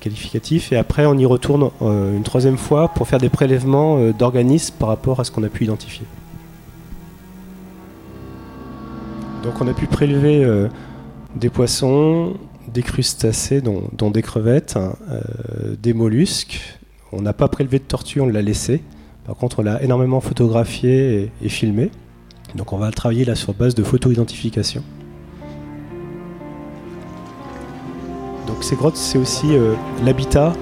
qualificatifs. Et après on y retourne une troisième fois pour faire des prélèvements d'organismes par rapport à ce qu'on a pu identifier. Donc on a pu prélever euh, des poissons, des crustacés, dont, des crevettes, hein, euh, des mollusques. On n'a pas prélevé de tortue, on l'a laissé. Par contre, on l'a énormément photographié et, filmé. Donc on va travailler là sur base de photo-identification. Donc ces grottes, c'est aussi euh, l'habitat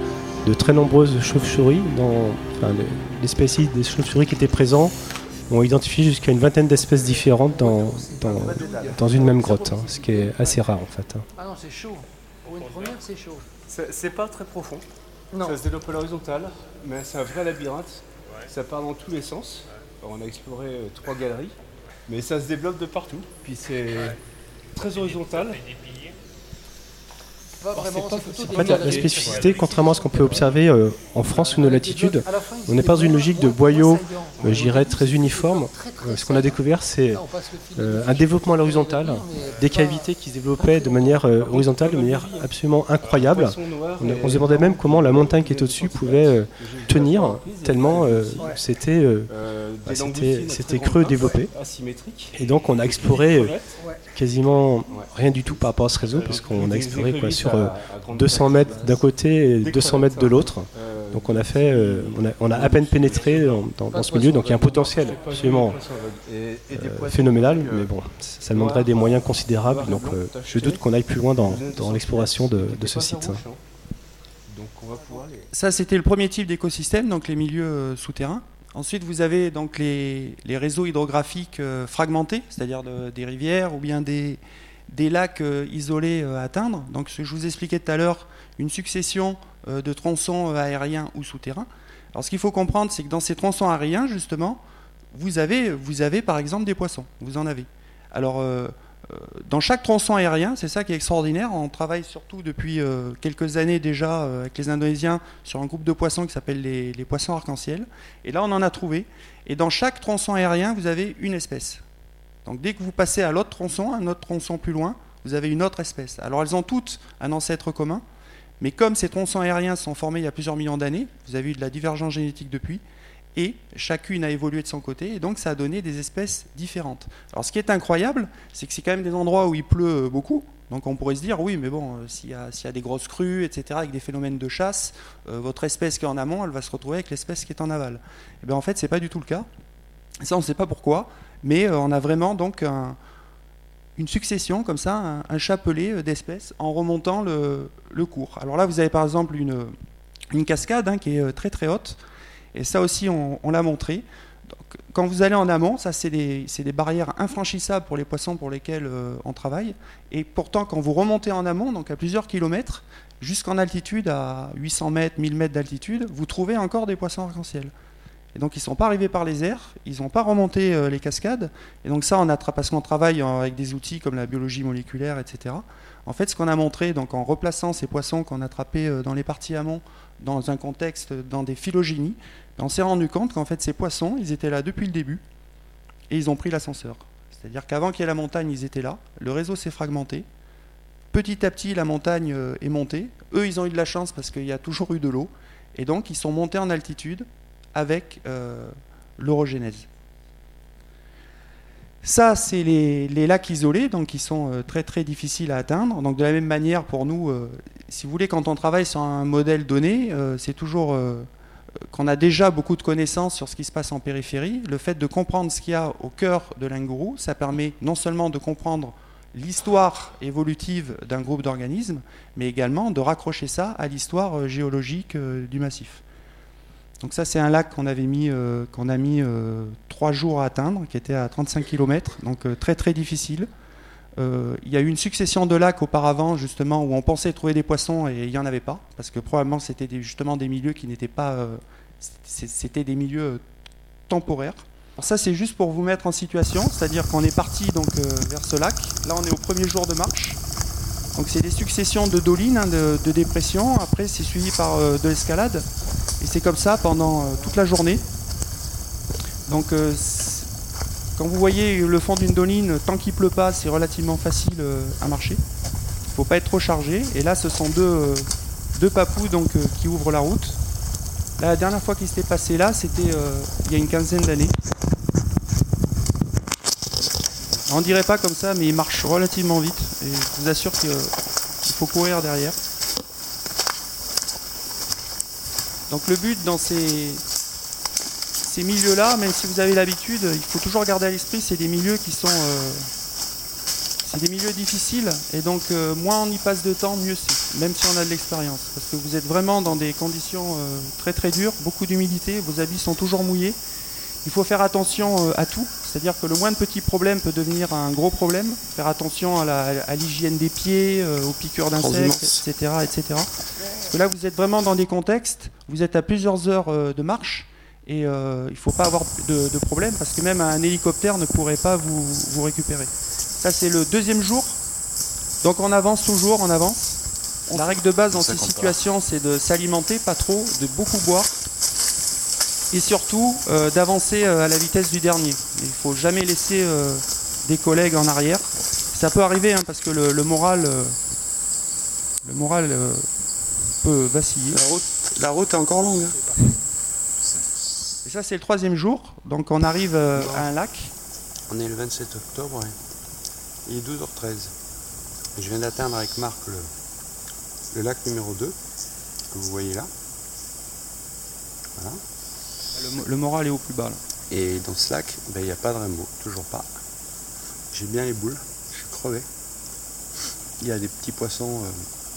de très nombreuses chauves-souris, dans l'espèce des chauves-souris qui étaient présents ont identifié jusqu'à une vingtaine d'espèces différentes dans, dans, une même grotte, hein, ce qui est assez rare en fait. Hein. Ah non, c'est chaud. Pour une première, c'est chaud. C'est pas très profond. Non. Ça se développe à l'horizontale, mais c'est un vrai labyrinthe. Ça part dans tous les sens. on a exploré euh, trois galeries, mais ça se développe de partout. Puis c'est très horizontal la, spécificité, contrairement à ce qu'on peut observer euh, en France ou nos latitudes, on n'est pas dans une logique de boyau, euh, j'irais, très uniforme. Euh, ce qu'on a découvert, c'est un développement à l'horizontale, des cavités qui se développaient de manière horizontale, de manière absolument incroyable. On, se demandait même comment la montagne qui est au-dessus pouvait tenir, tellement c'était c'était creux développé. Et donc on a exploré quasiment rien du tout par rapport à ce réseau, parce qu'on a exploré quoi, sur 200 mètres d'un côté et 200 mètres de l'autre. Donc on a fait, euh, on, a, on, a, à peine pénétré dans, dans, ce milieu, donc il y a un potentiel absolument euh, phénoménal, mais bon, ça demanderait des moyens considérables, donc euh, je doute qu'on aille plus loin dans, dans l'exploration de, de, ce site. Ça, c'était le premier type d'écosystème, donc les milieux souterrains. Ensuite, vous avez donc les, les réseaux hydrographiques fragmentés, c'est-à-dire de, des rivières ou bien des, des lacs isolés à atteindre. Donc, je vous expliquais tout à l'heure, une succession euh, de tronçons euh, aériens ou souterrains. Alors ce qu'il faut comprendre, c'est que dans ces tronçons aériens, justement, vous avez, vous avez par exemple des poissons. Vous en avez. Alors, euh, dans chaque tronçon aérien, c'est ça qui est extraordinaire. On travaille surtout depuis quelques années déjà avec les Indonésiens sur un groupe de poissons qui s'appelle les, les, poissons arc-en-ciel. Et là, on en a trouvé. Et dans chaque tronçon aérien, vous avez une espèce. Donc dès que vous passez à l'autre tronçon, un autre tronçon plus loin, vous avez une autre espèce. Alors elles ont toutes un ancêtre commun. Mais comme ces tronçons aériens sont formés il y a plusieurs millions d'années, vous avez eu de la divergence génétique depuis, et chacune a évolué de son côté, et donc ça a donné des espèces différentes. Alors ce qui est incroyable, c'est que c'est quand même des endroits où il pleut beaucoup, donc on pourrait se dire, oui, mais bon, euh, s'il y, a des grosses crues, etc., avec des phénomènes de chasse, euh, votre espèce qui est en amont, elle va se retrouver avec l'espèce qui est en aval. Et eh bien en fait, ce n'est pas du tout le cas. Ça, on ne sait pas pourquoi, mais euh, on a vraiment donc un, une succession comme ça, un, chapelet euh, d'espèces en remontant le, cours. Alors là, vous avez par exemple une, cascade hein, qui est euh, très très haute, et ça aussi on, l'a montré. quand vous allez en amont, ça c'est des, barrières infranchissables pour les poissons pour lesquels on travaille, et pourtant quand vous remontez en amont, donc à plusieurs kilomètres, jusqu'en altitude, à 800 mètres, 1000 mètres d'altitude, vous trouvez encore des poissons arc-en-ciel. Et donc ils ne sont pas arrivés par les airs, ils n'ont pas remonté euh, les cascades. Et donc ça, parce qu'on travaille avec des outils comme la biologie moléculaire, etc. En fait, ce qu'on a montré, donc en replaçant ces poissons qu'on attrapait euh, dans les parties amont, dans un contexte, dans des phylogénies, on s'est rendu compte qu'en fait ces poissons, ils étaient là depuis le début et ils ont pris l'ascenseur. C'est-à-dire qu'avant qu'il y ait la montagne, ils étaient là. Le réseau s'est fragmenté. Petit à petit, la montagne euh, est montée. Eux, ils ont eu de la chance parce qu'il y a toujours eu de l'eau. Et donc, ils sont montés en altitude avec euh, l'orogénèse. Ça, c'est les, lacs isolés, donc qui sont euh, très très difficiles à atteindre. Donc de la même manière, pour nous, euh, si vous voulez, quand on travaille sur un modèle donné, c'est toujours qu'on a déjà beaucoup de connaissances sur ce qui se passe en périphérie. Le fait de comprendre ce qu'il y a au cœur de l'Inguru, ça permet non seulement de comprendre l'histoire évolutive d'un groupe d'organismes, mais également de raccrocher ça à l'histoire géologique du massif. Donc ça, c'est un lac qu'on avait mis, euh, a mis euh, trois jours à atteindre, qui était à 35 km, donc euh, très très difficile. il y a eu une succession de lacs auparavant, justement, où on pensait trouver des poissons et il n'y en avait pas, parce que probablement c'était justement des milieux qui n'étaient pas, c'était des milieux temporaires. Alors ça, c'est juste pour vous mettre en situation, c'est-à-dire qu'on est parti donc vers ce lac. Là, on est au premier jour de marche. Donc c'est des successions de dolines, hein, de, dépressions. Après, c'est suivi par de l'escalade. Et c'est comme ça pendant euh, toute la journée. Donc euh, quand vous voyez le fond d'une doline, tant qu'il pleut pas, c'est relativement facile euh, à marcher. Il ne faut pas être trop chargé. Et là, ce sont deux, deux papous donc, qui ouvrent la route. la dernière fois qu'ils s'étaient passés là, c'était il y a une quinzaine d'années. On dirait pas comme ça, mais ils marchent relativement vite. Et je vous assure qu'il faut courir derrière. Donc le but dans ces, ces milieux-là, même si vous avez l'habitude, il faut toujours garder à l'esprit, c'est des milieux qui sont... Euh, c'est des milieux difficiles, et donc euh, moins on y passe de temps, mieux c'est, même si on a de l'expérience. Parce que vous êtes vraiment dans des conditions euh, très très dures, beaucoup d'humidité, vos habits sont toujours mouillés. Il faut faire attention à tout, c'est-à-dire que le moindre petit problème peut devenir un gros problème. Faire attention à l'hygiène des pieds, aux piqûres d'insectes, etc., etc là, vous êtes vraiment dans des contextes, vous êtes à plusieurs heures euh, de marche, et euh, il ne faut pas avoir de, problème, parce que même un hélicoptère ne pourrait pas vous, récupérer. Ça, c'est le deuxième jour. Donc on avance toujours, on avance. La règle de base dans ces situations, c'est de s'alimenter, pas trop, de beaucoup boire, et surtout euh, d'avancer à la vitesse du dernier. Il ne faut jamais laisser des collègues en arrière. Ça peut arriver, hein, parce que le, moral, le moral vaciller. La route, est encore longue. Hein. Et ça, c'est le troisième jour. Donc, on arrive euh, à un lac. On est le 27 octobre. Il est 12h13. je viens d'atteindre avec Marc le, le, lac numéro 2 que vous voyez là. 12h13. 12h13. Et je viens d'atteindre avec Marc le, le lac numéro 2 que vous voyez là. 12h13. Et je viens d'atteindre avec Marc le, le lac numéro 2 que vous voyez là. 12h13. Et je viens d'atteindre avec Marc le, le lac numéro 2 Voilà. Le, moral est au plus bas. là. Et dans ce lac, ben, il n'y a pas de rainbow, toujours pas. J'ai bien les boules, je suis crevé. Il y a des petits poissons, euh,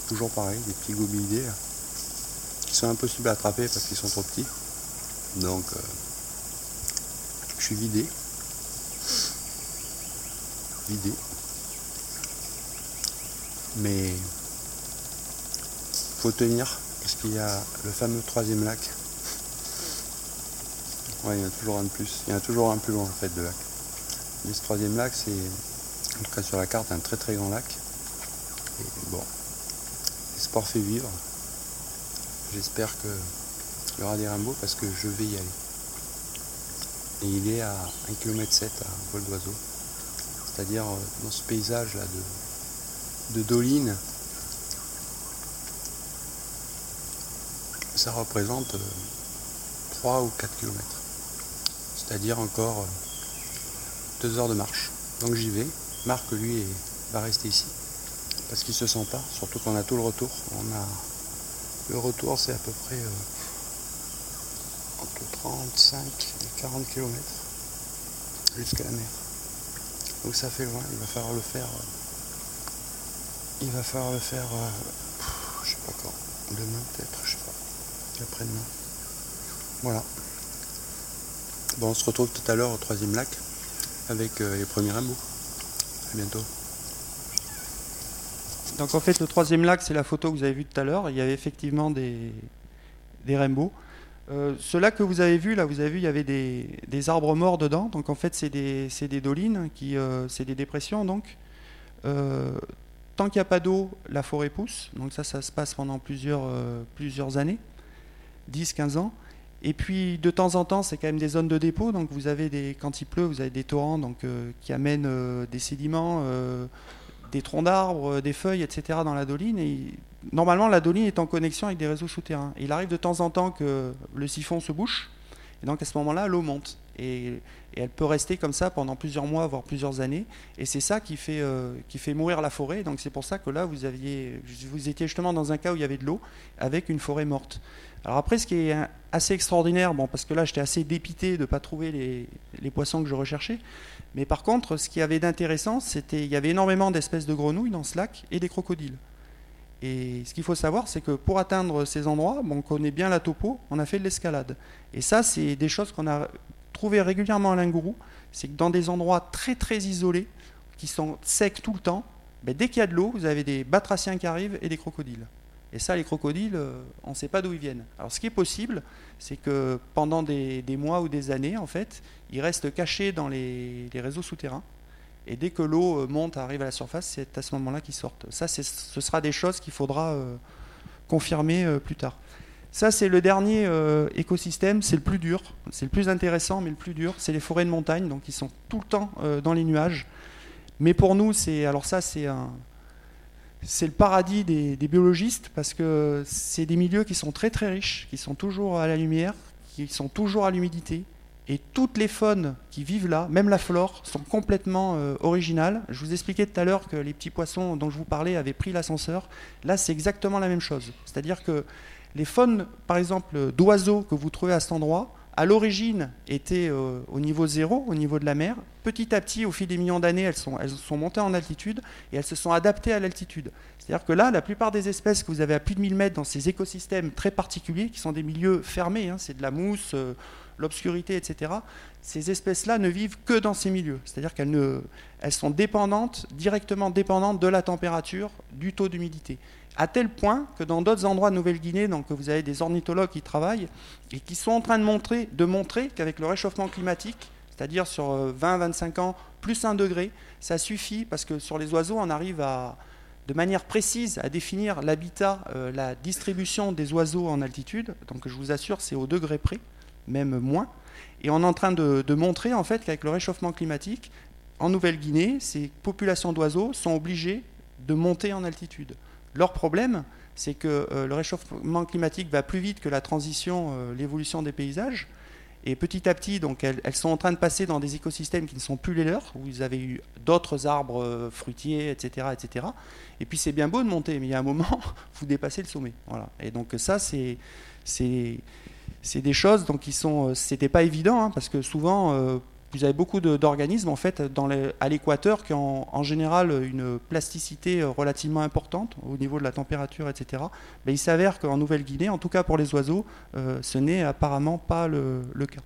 toujours pareil, des petits gobilidés, là, qui sont impossibles à attraper parce qu'ils sont trop petits. Donc, euh, je suis vidé. Vidé. Mais faut tenir parce qu'il y a le fameux troisième lac Il y en a toujours un de plus. Il y en a toujours un plus loin en fait de lac. Mais ce troisième lac, c'est en tout cas sur la carte un très très grand lac. Et bon, l'espoir fait vivre. J'espère qu'il y aura des rainbows parce que je vais y aller. Et il est à 1 km 7 à vol d'oiseau. C'est-à-dire euh, dans ce paysage là de, de Dolines, ça représente euh, 3 ou 4 km. C'est-à-dire encore 2 heures de marche. Donc j'y vais. Marc, lui, va rester ici. Parce qu'il se sent pas, surtout qu'on a tout le retour. On a le retour, c'est à peu près euh, entre 35 et 40 km jusqu'à la mer. Donc ça fait loin, il va falloir le faire. euh, il va falloir le faire, euh, je sais pas quand, demain peut-être, je sais pas, après-demain. Voilà. Bon, on se retrouve tout à l'heure au troisième lac avec euh, les premiers rameaux. À bientôt. Donc en fait, le troisième lac, c'est la photo que vous avez vue tout à l'heure. Il y avait effectivement des, des rainbows. Ce lac que vous avez vu, là, vous avez vu, il y avait des, arbres morts dedans. Donc en fait, c'est des, des dolines, euh, c'est des dépressions. Donc, Euh, tant qu'il n'y a pas d'eau, la forêt pousse. Donc ça, ça se passe pendant plusieurs, années, 10, 15 ans. Et puis de temps en temps, c'est quand même des zones de dépôt. Donc vous avez des, quand il pleut, vous avez des torrents donc, euh, qui amènent euh, des sédiments, euh, des troncs d'arbres, des feuilles, etc. dans la doline. Et normalement, la doline est en connexion avec des réseaux souterrains. Et il arrive de temps en temps que le siphon se bouche. Et donc à ce moment-là, l'eau monte. Et, et elle peut rester comme ça pendant plusieurs mois, voire plusieurs années. Et c'est ça qui fait, euh, qui fait mourir la forêt. Donc c'est pour ça que là, vous, aviez, vous étiez justement dans un cas où il y avait de l'eau, avec une forêt morte. Alors après, ce qui est assez extraordinaire, bon, parce que là, j'étais assez dépité de ne pas trouver les, les poissons que je recherchais. Mais par contre, ce qu'il y avait d'intéressant, c'était il y avait énormément d'espèces de grenouilles dans ce lac et des crocodiles. Et ce qu'il faut savoir, c'est que pour atteindre ces endroits, bon, on connaît bien la topo, on a fait de l'escalade. Et ça, c'est des choses qu'on a trouvées régulièrement à Lingourou. C'est que dans des endroits très très isolés, qui sont secs tout le temps, ben, dès qu'il y a de l'eau, vous avez des batraciens qui arrivent et des crocodiles. Et ça, les crocodiles, euh, on ne sait pas d'où ils viennent. Alors ce qui est possible, c'est que pendant des, des mois ou des années, en fait, ils restent cachés dans les, les réseaux souterrains. Et dès que l'eau euh, monte, arrive à la surface, c'est à ce moment-là qu'ils sortent. Ça, ce sera des choses qu'il faudra euh, confirmer plus tard. Ça, c'est le dernier euh, écosystème, c'est le plus dur, c'est le plus intéressant, mais le plus dur, c'est les forêts de montagne, donc ils sont tout le temps euh, dans les nuages. Mais pour nous, c'est alors ça, c'est le paradis des, des biologistes parce que c'est des milieux qui sont très très riches, qui sont toujours à la lumière, qui sont toujours à l'humidité. Et toutes les faunes qui vivent là, même la flore, sont complètement euh, originales. Je vous expliquais tout à l'heure que les petits poissons dont je vous parlais avaient pris l'ascenseur. Là, c'est exactement la même chose. C'est-à-dire que les faunes, par exemple, d'oiseaux que vous trouvez à cet endroit, à l'origine étaient euh, au niveau zéro, au niveau de la mer. Petit à petit, au fil des millions d'années, elles sont, montées en altitude et elles se sont adaptées à l'altitude. C'est-à-dire que là, la plupart des espèces que vous avez à plus de 1000 mètres dans ces écosystèmes très particuliers, qui sont des milieux fermés, hein, c'est de la mousse, euh, l'obscurité, etc., ces espèces-là ne vivent que dans ces milieux. C'est-à-dire qu'elles sont dépendantes, directement dépendantes de la température, du taux d'humidité. À tel point que dans d'autres endroits de Nouvelle-Guinée, donc vous avez des ornithologues qui travaillent et qui sont en train de montrer, qu'avec le réchauffement climatique, c'est-à-dire sur 20-25 ans, plus 1 degré, ça suffit parce que sur les oiseaux, on arrive à, de manière précise à définir l'habitat, euh, la distribution des oiseaux en altitude. Donc je vous assure, c'est au degré près, même moins. Et on est en train de, de montrer en fait qu'avec le réchauffement climatique, en Nouvelle-Guinée, ces populations d'oiseaux sont obligées de monter en altitude. Leur problème, c'est que euh, le réchauffement climatique va plus vite que la transition, euh, l'évolution des paysages. Et petit à petit, donc, elles, sont en train de passer dans des écosystèmes qui ne sont plus les leurs, où vous avez eu d'autres arbres euh, fruitiers, etc., etc. Et puis c'est bien beau de monter, mais il y a un moment, vous dépassez le sommet. Voilà. Et donc ça, c'est des choses donc qui sont, c'était pas évident hein, parce que souvent vous avez beaucoup d'organismes en fait à l'équateur qui ont en général une plasticité relativement importante au niveau de la température, etc. Mais il s'avère qu'en Nouvelle-Guinée, en tout cas pour les oiseaux, ce n'est apparemment pas le cas.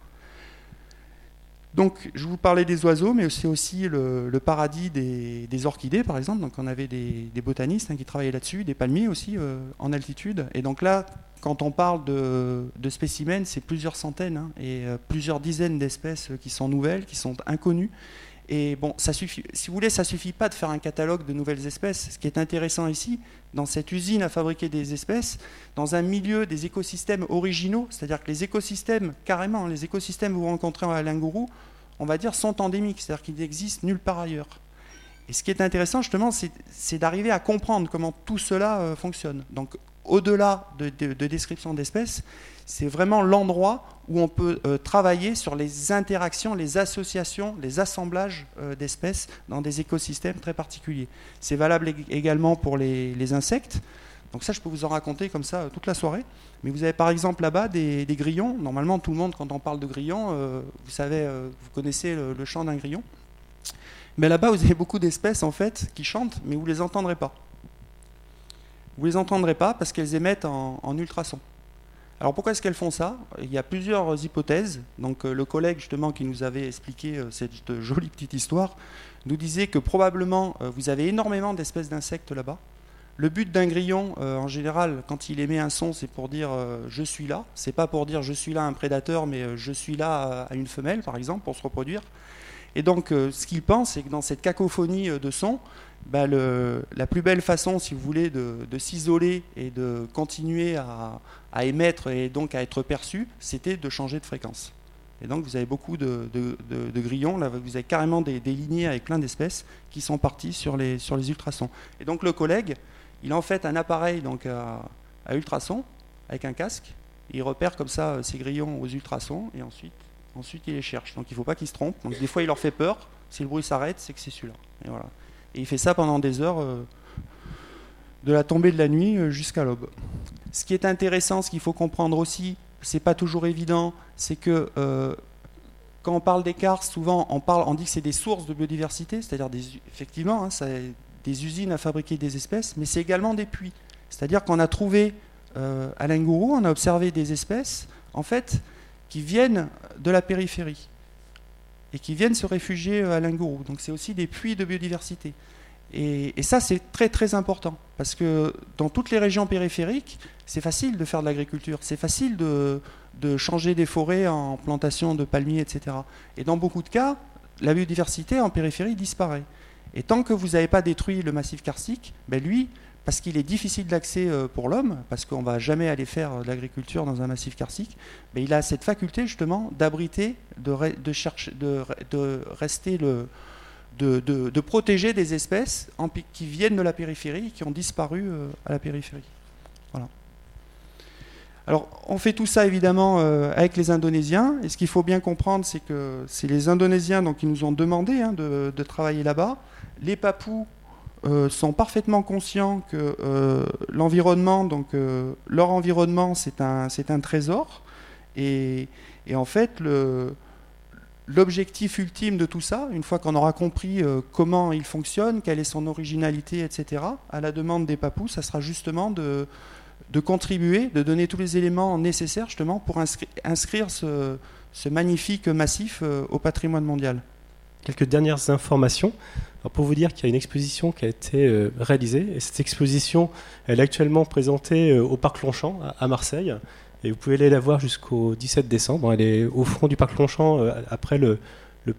Donc, je vous parlais des oiseaux, mais c'est aussi le, paradis des, orchidées, par exemple. Donc, on avait des, botanistes hein, qui travaillaient là-dessus, des palmiers aussi euh, en altitude. Et donc là, quand on parle de, spécimens, c'est plusieurs centaines hein, et euh, plusieurs dizaines d'espèces qui sont nouvelles, qui sont inconnues. Et bon, ça suffit, si vous voulez, ça suffit pas de faire un catalogue de nouvelles espèces. Ce qui est intéressant ici, dans cette usine à fabriquer des espèces, dans un milieu des écosystèmes originaux, c'est-à-dire que les écosystèmes, carrément, les écosystèmes que vous rencontrez à Lingourou, on va dire, sont endémiques, c'est-à-dire qu'ils n'existent nulle part ailleurs. Et ce qui est intéressant, justement, c'est d'arriver à comprendre comment tout cela euh, fonctionne. Donc, au-delà de, description d'espèces, c'est vraiment l'endroit où on peut euh, travailler sur les interactions, les associations, les assemblages euh, d'espèces dans des écosystèmes très particuliers. C'est valable également pour les, insectes. Donc ça, je peux vous en raconter comme ça toute la soirée. Mais vous avez par exemple là-bas des, grillons. Normalement, tout le monde, quand on parle de grillons, euh, vous savez, vous connaissez le, chant d'un grillon. Mais là-bas, vous avez beaucoup d'espèces en fait qui chantent, mais vous les entendrez pas. Vous les entendrez pas parce qu'elles émettent en, en ultrasons. Alors pourquoi est-ce qu'elles font ça? Il y a plusieurs hypothèses. Donc euh, le collègue justement qui nous avait expliqué euh, cette jolie petite histoire nous disait que probablement euh, vous avez énormément d'espèces d'insectes là-bas. Le but d'un grillon, en général, quand il émet un son, c'est pour dire je suis là. C'est pas pour dire je suis là un prédateur, mais je suis là à une femelle, par exemple, pour se reproduire. Et donc, ce qu'il pense, c'est que dans cette cacophonie de sons, bah, la plus belle façon, si vous voulez, de, s'isoler et de continuer à, émettre et donc à être perçu, c'était de changer de fréquence. Et donc vous avez beaucoup de, grillons, là vous avez carrément des, lignées avec plein d'espèces qui sont parties sur les, ultrasons. Et donc le collègue, il en fait un appareil donc à, ultrasons avec un casque, il repère comme ça ces grillons aux ultrasons et ensuite, ensuite il les cherche. Donc il ne faut pas qu'il se trompe. Donc des fois il leur fait peur, si le bruit s'arrête, c'est que c'est celui-là. Et voilà. Et il fait ça pendant des heures, euh, de la tombée de la nuit euh, jusqu'à l'aube. Ce qui est intéressant, ce qu'il faut comprendre aussi, c'est pas toujours évident, c'est que euh, quand on parle d'écart, souvent on, parle, on dit que c'est des sources de biodiversité, c'est-à-dire effectivement, hein, des usines à fabriquer des espèces, mais c'est également des puits. C'est-à-dire qu'on a trouvé à Lingourou, on a observé des espèces, en fait, qui viennent de la périphérie et qui viennent se réfugier euh, à Lingourou. Donc c'est aussi des puits de biodiversité. Et, ça, c'est très très important, parce que dans toutes les régions périphériques, c'est facile de faire de l'agriculture, c'est facile de, changer des forêts en plantation de palmiers, etc. Et dans beaucoup de cas, la biodiversité en périphérie disparaît. Et tant que vous n'avez pas détruit le massif karstique, ben lui, parce qu'il est difficile d'accès euh, pour l'homme, parce qu'on ne va jamais aller faire de l'agriculture dans un massif karstique, mais il a cette faculté justement d'abriter, de, de, de, rester le, de, protéger des espèces qui viennent de la périphérie, qui ont disparu euh, à la périphérie. Voilà. Alors, on fait tout ça évidemment euh, avec les Indonésiens, et ce qu'il faut bien comprendre, c'est que c'est les Indonésiens donc, qui nous ont demandé hein, de, travailler là-bas. Les Papous euh, sont parfaitement conscients que euh, l'environnement, donc euh, leur environnement, c'est un, c'est un trésor. Et, en fait, l'objectif ultime de tout ça, une fois qu'on aura compris comment il fonctionne, quelle est son originalité, etc., à la demande des papous, ça sera justement de, de contribuer, de donner tous les éléments nécessaires justement pour inscrire, ce magnifique massif au patrimoine mondial. Quelques dernières informations pour vous dire qu'il y a une exposition qui a été euh, réalisée, et cette exposition, elle est actuellement présentée euh, au Parc Longchamp à Marseille, et vous pouvez aller la voir jusqu'au 17 décembre. Elle est au front du Parc Longchamp, euh, après le,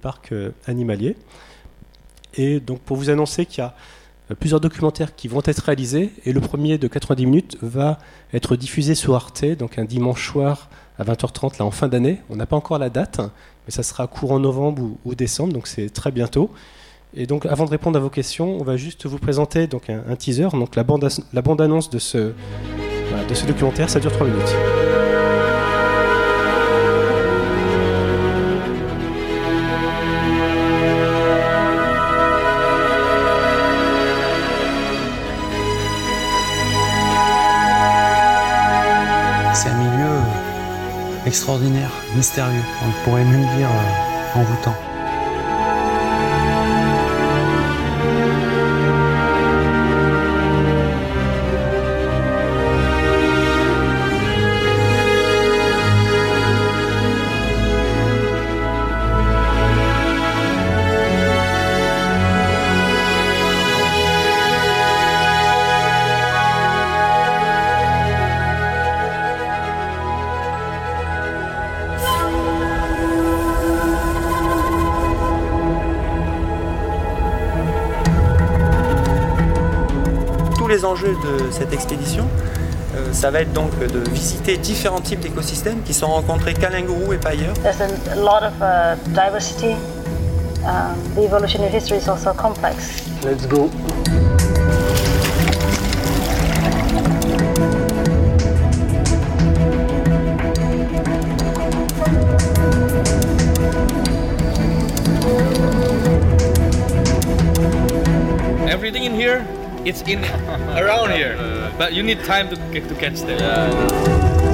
parc animalier. Et donc pour vous annoncer qu'il y a plusieurs documentaires qui vont être réalisés, et le premier de 90 minutes va être diffusé sur Arte, donc un dimanche soir à 20h30, là en fin d'année. On n'a pas encore la date, mais ça sera courant novembre ou, décembre, donc c'est très bientôt. Et donc, avant de répondre à vos questions, on va juste vous présenter donc un, teaser, donc la bande, la bande annonce de ce, de ce documentaire. Ça dure 3 minutes. Extraordinaire, mystérieux, on pourrait même dire euh, envoûtant. Les enjeux de cette expédition, euh, ça va être donc de visiter différents types d'écosystèmes qui sont rencontrés qu'à Lingourou et pas ailleurs. There's a lot of uh, diversity. Um, the evolutionary history is also complex. Let's go. Everything in here, it's in around here, but you need time to get to catch them.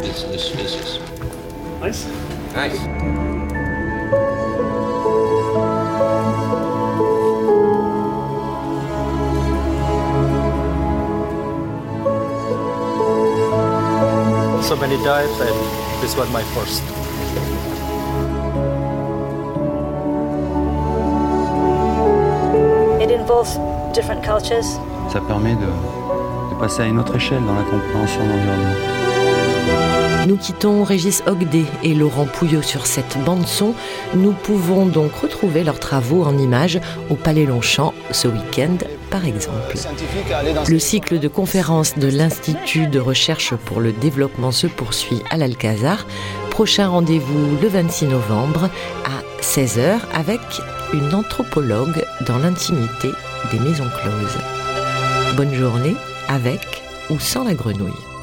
This, this, this is Nice. nice. So many dives, and this was my first. It involves different cultures. Ça permet de, de passer à une autre échelle dans la compréhension de l'environnement. Nous quittons Régis Ogdé et Laurent Pouillot sur cette bande-son. Nous pouvons donc retrouver leurs travaux en images au Palais Longchamp ce week-end, par exemple. Le cycle de conférences de l'Institut de recherche pour le développement se poursuit à l'Alcazar. Prochain rendez-vous le 26 novembre à 16h avec une anthropologue dans l'intimité des maisons closes. Bonne journée avec ou sans la grenouille.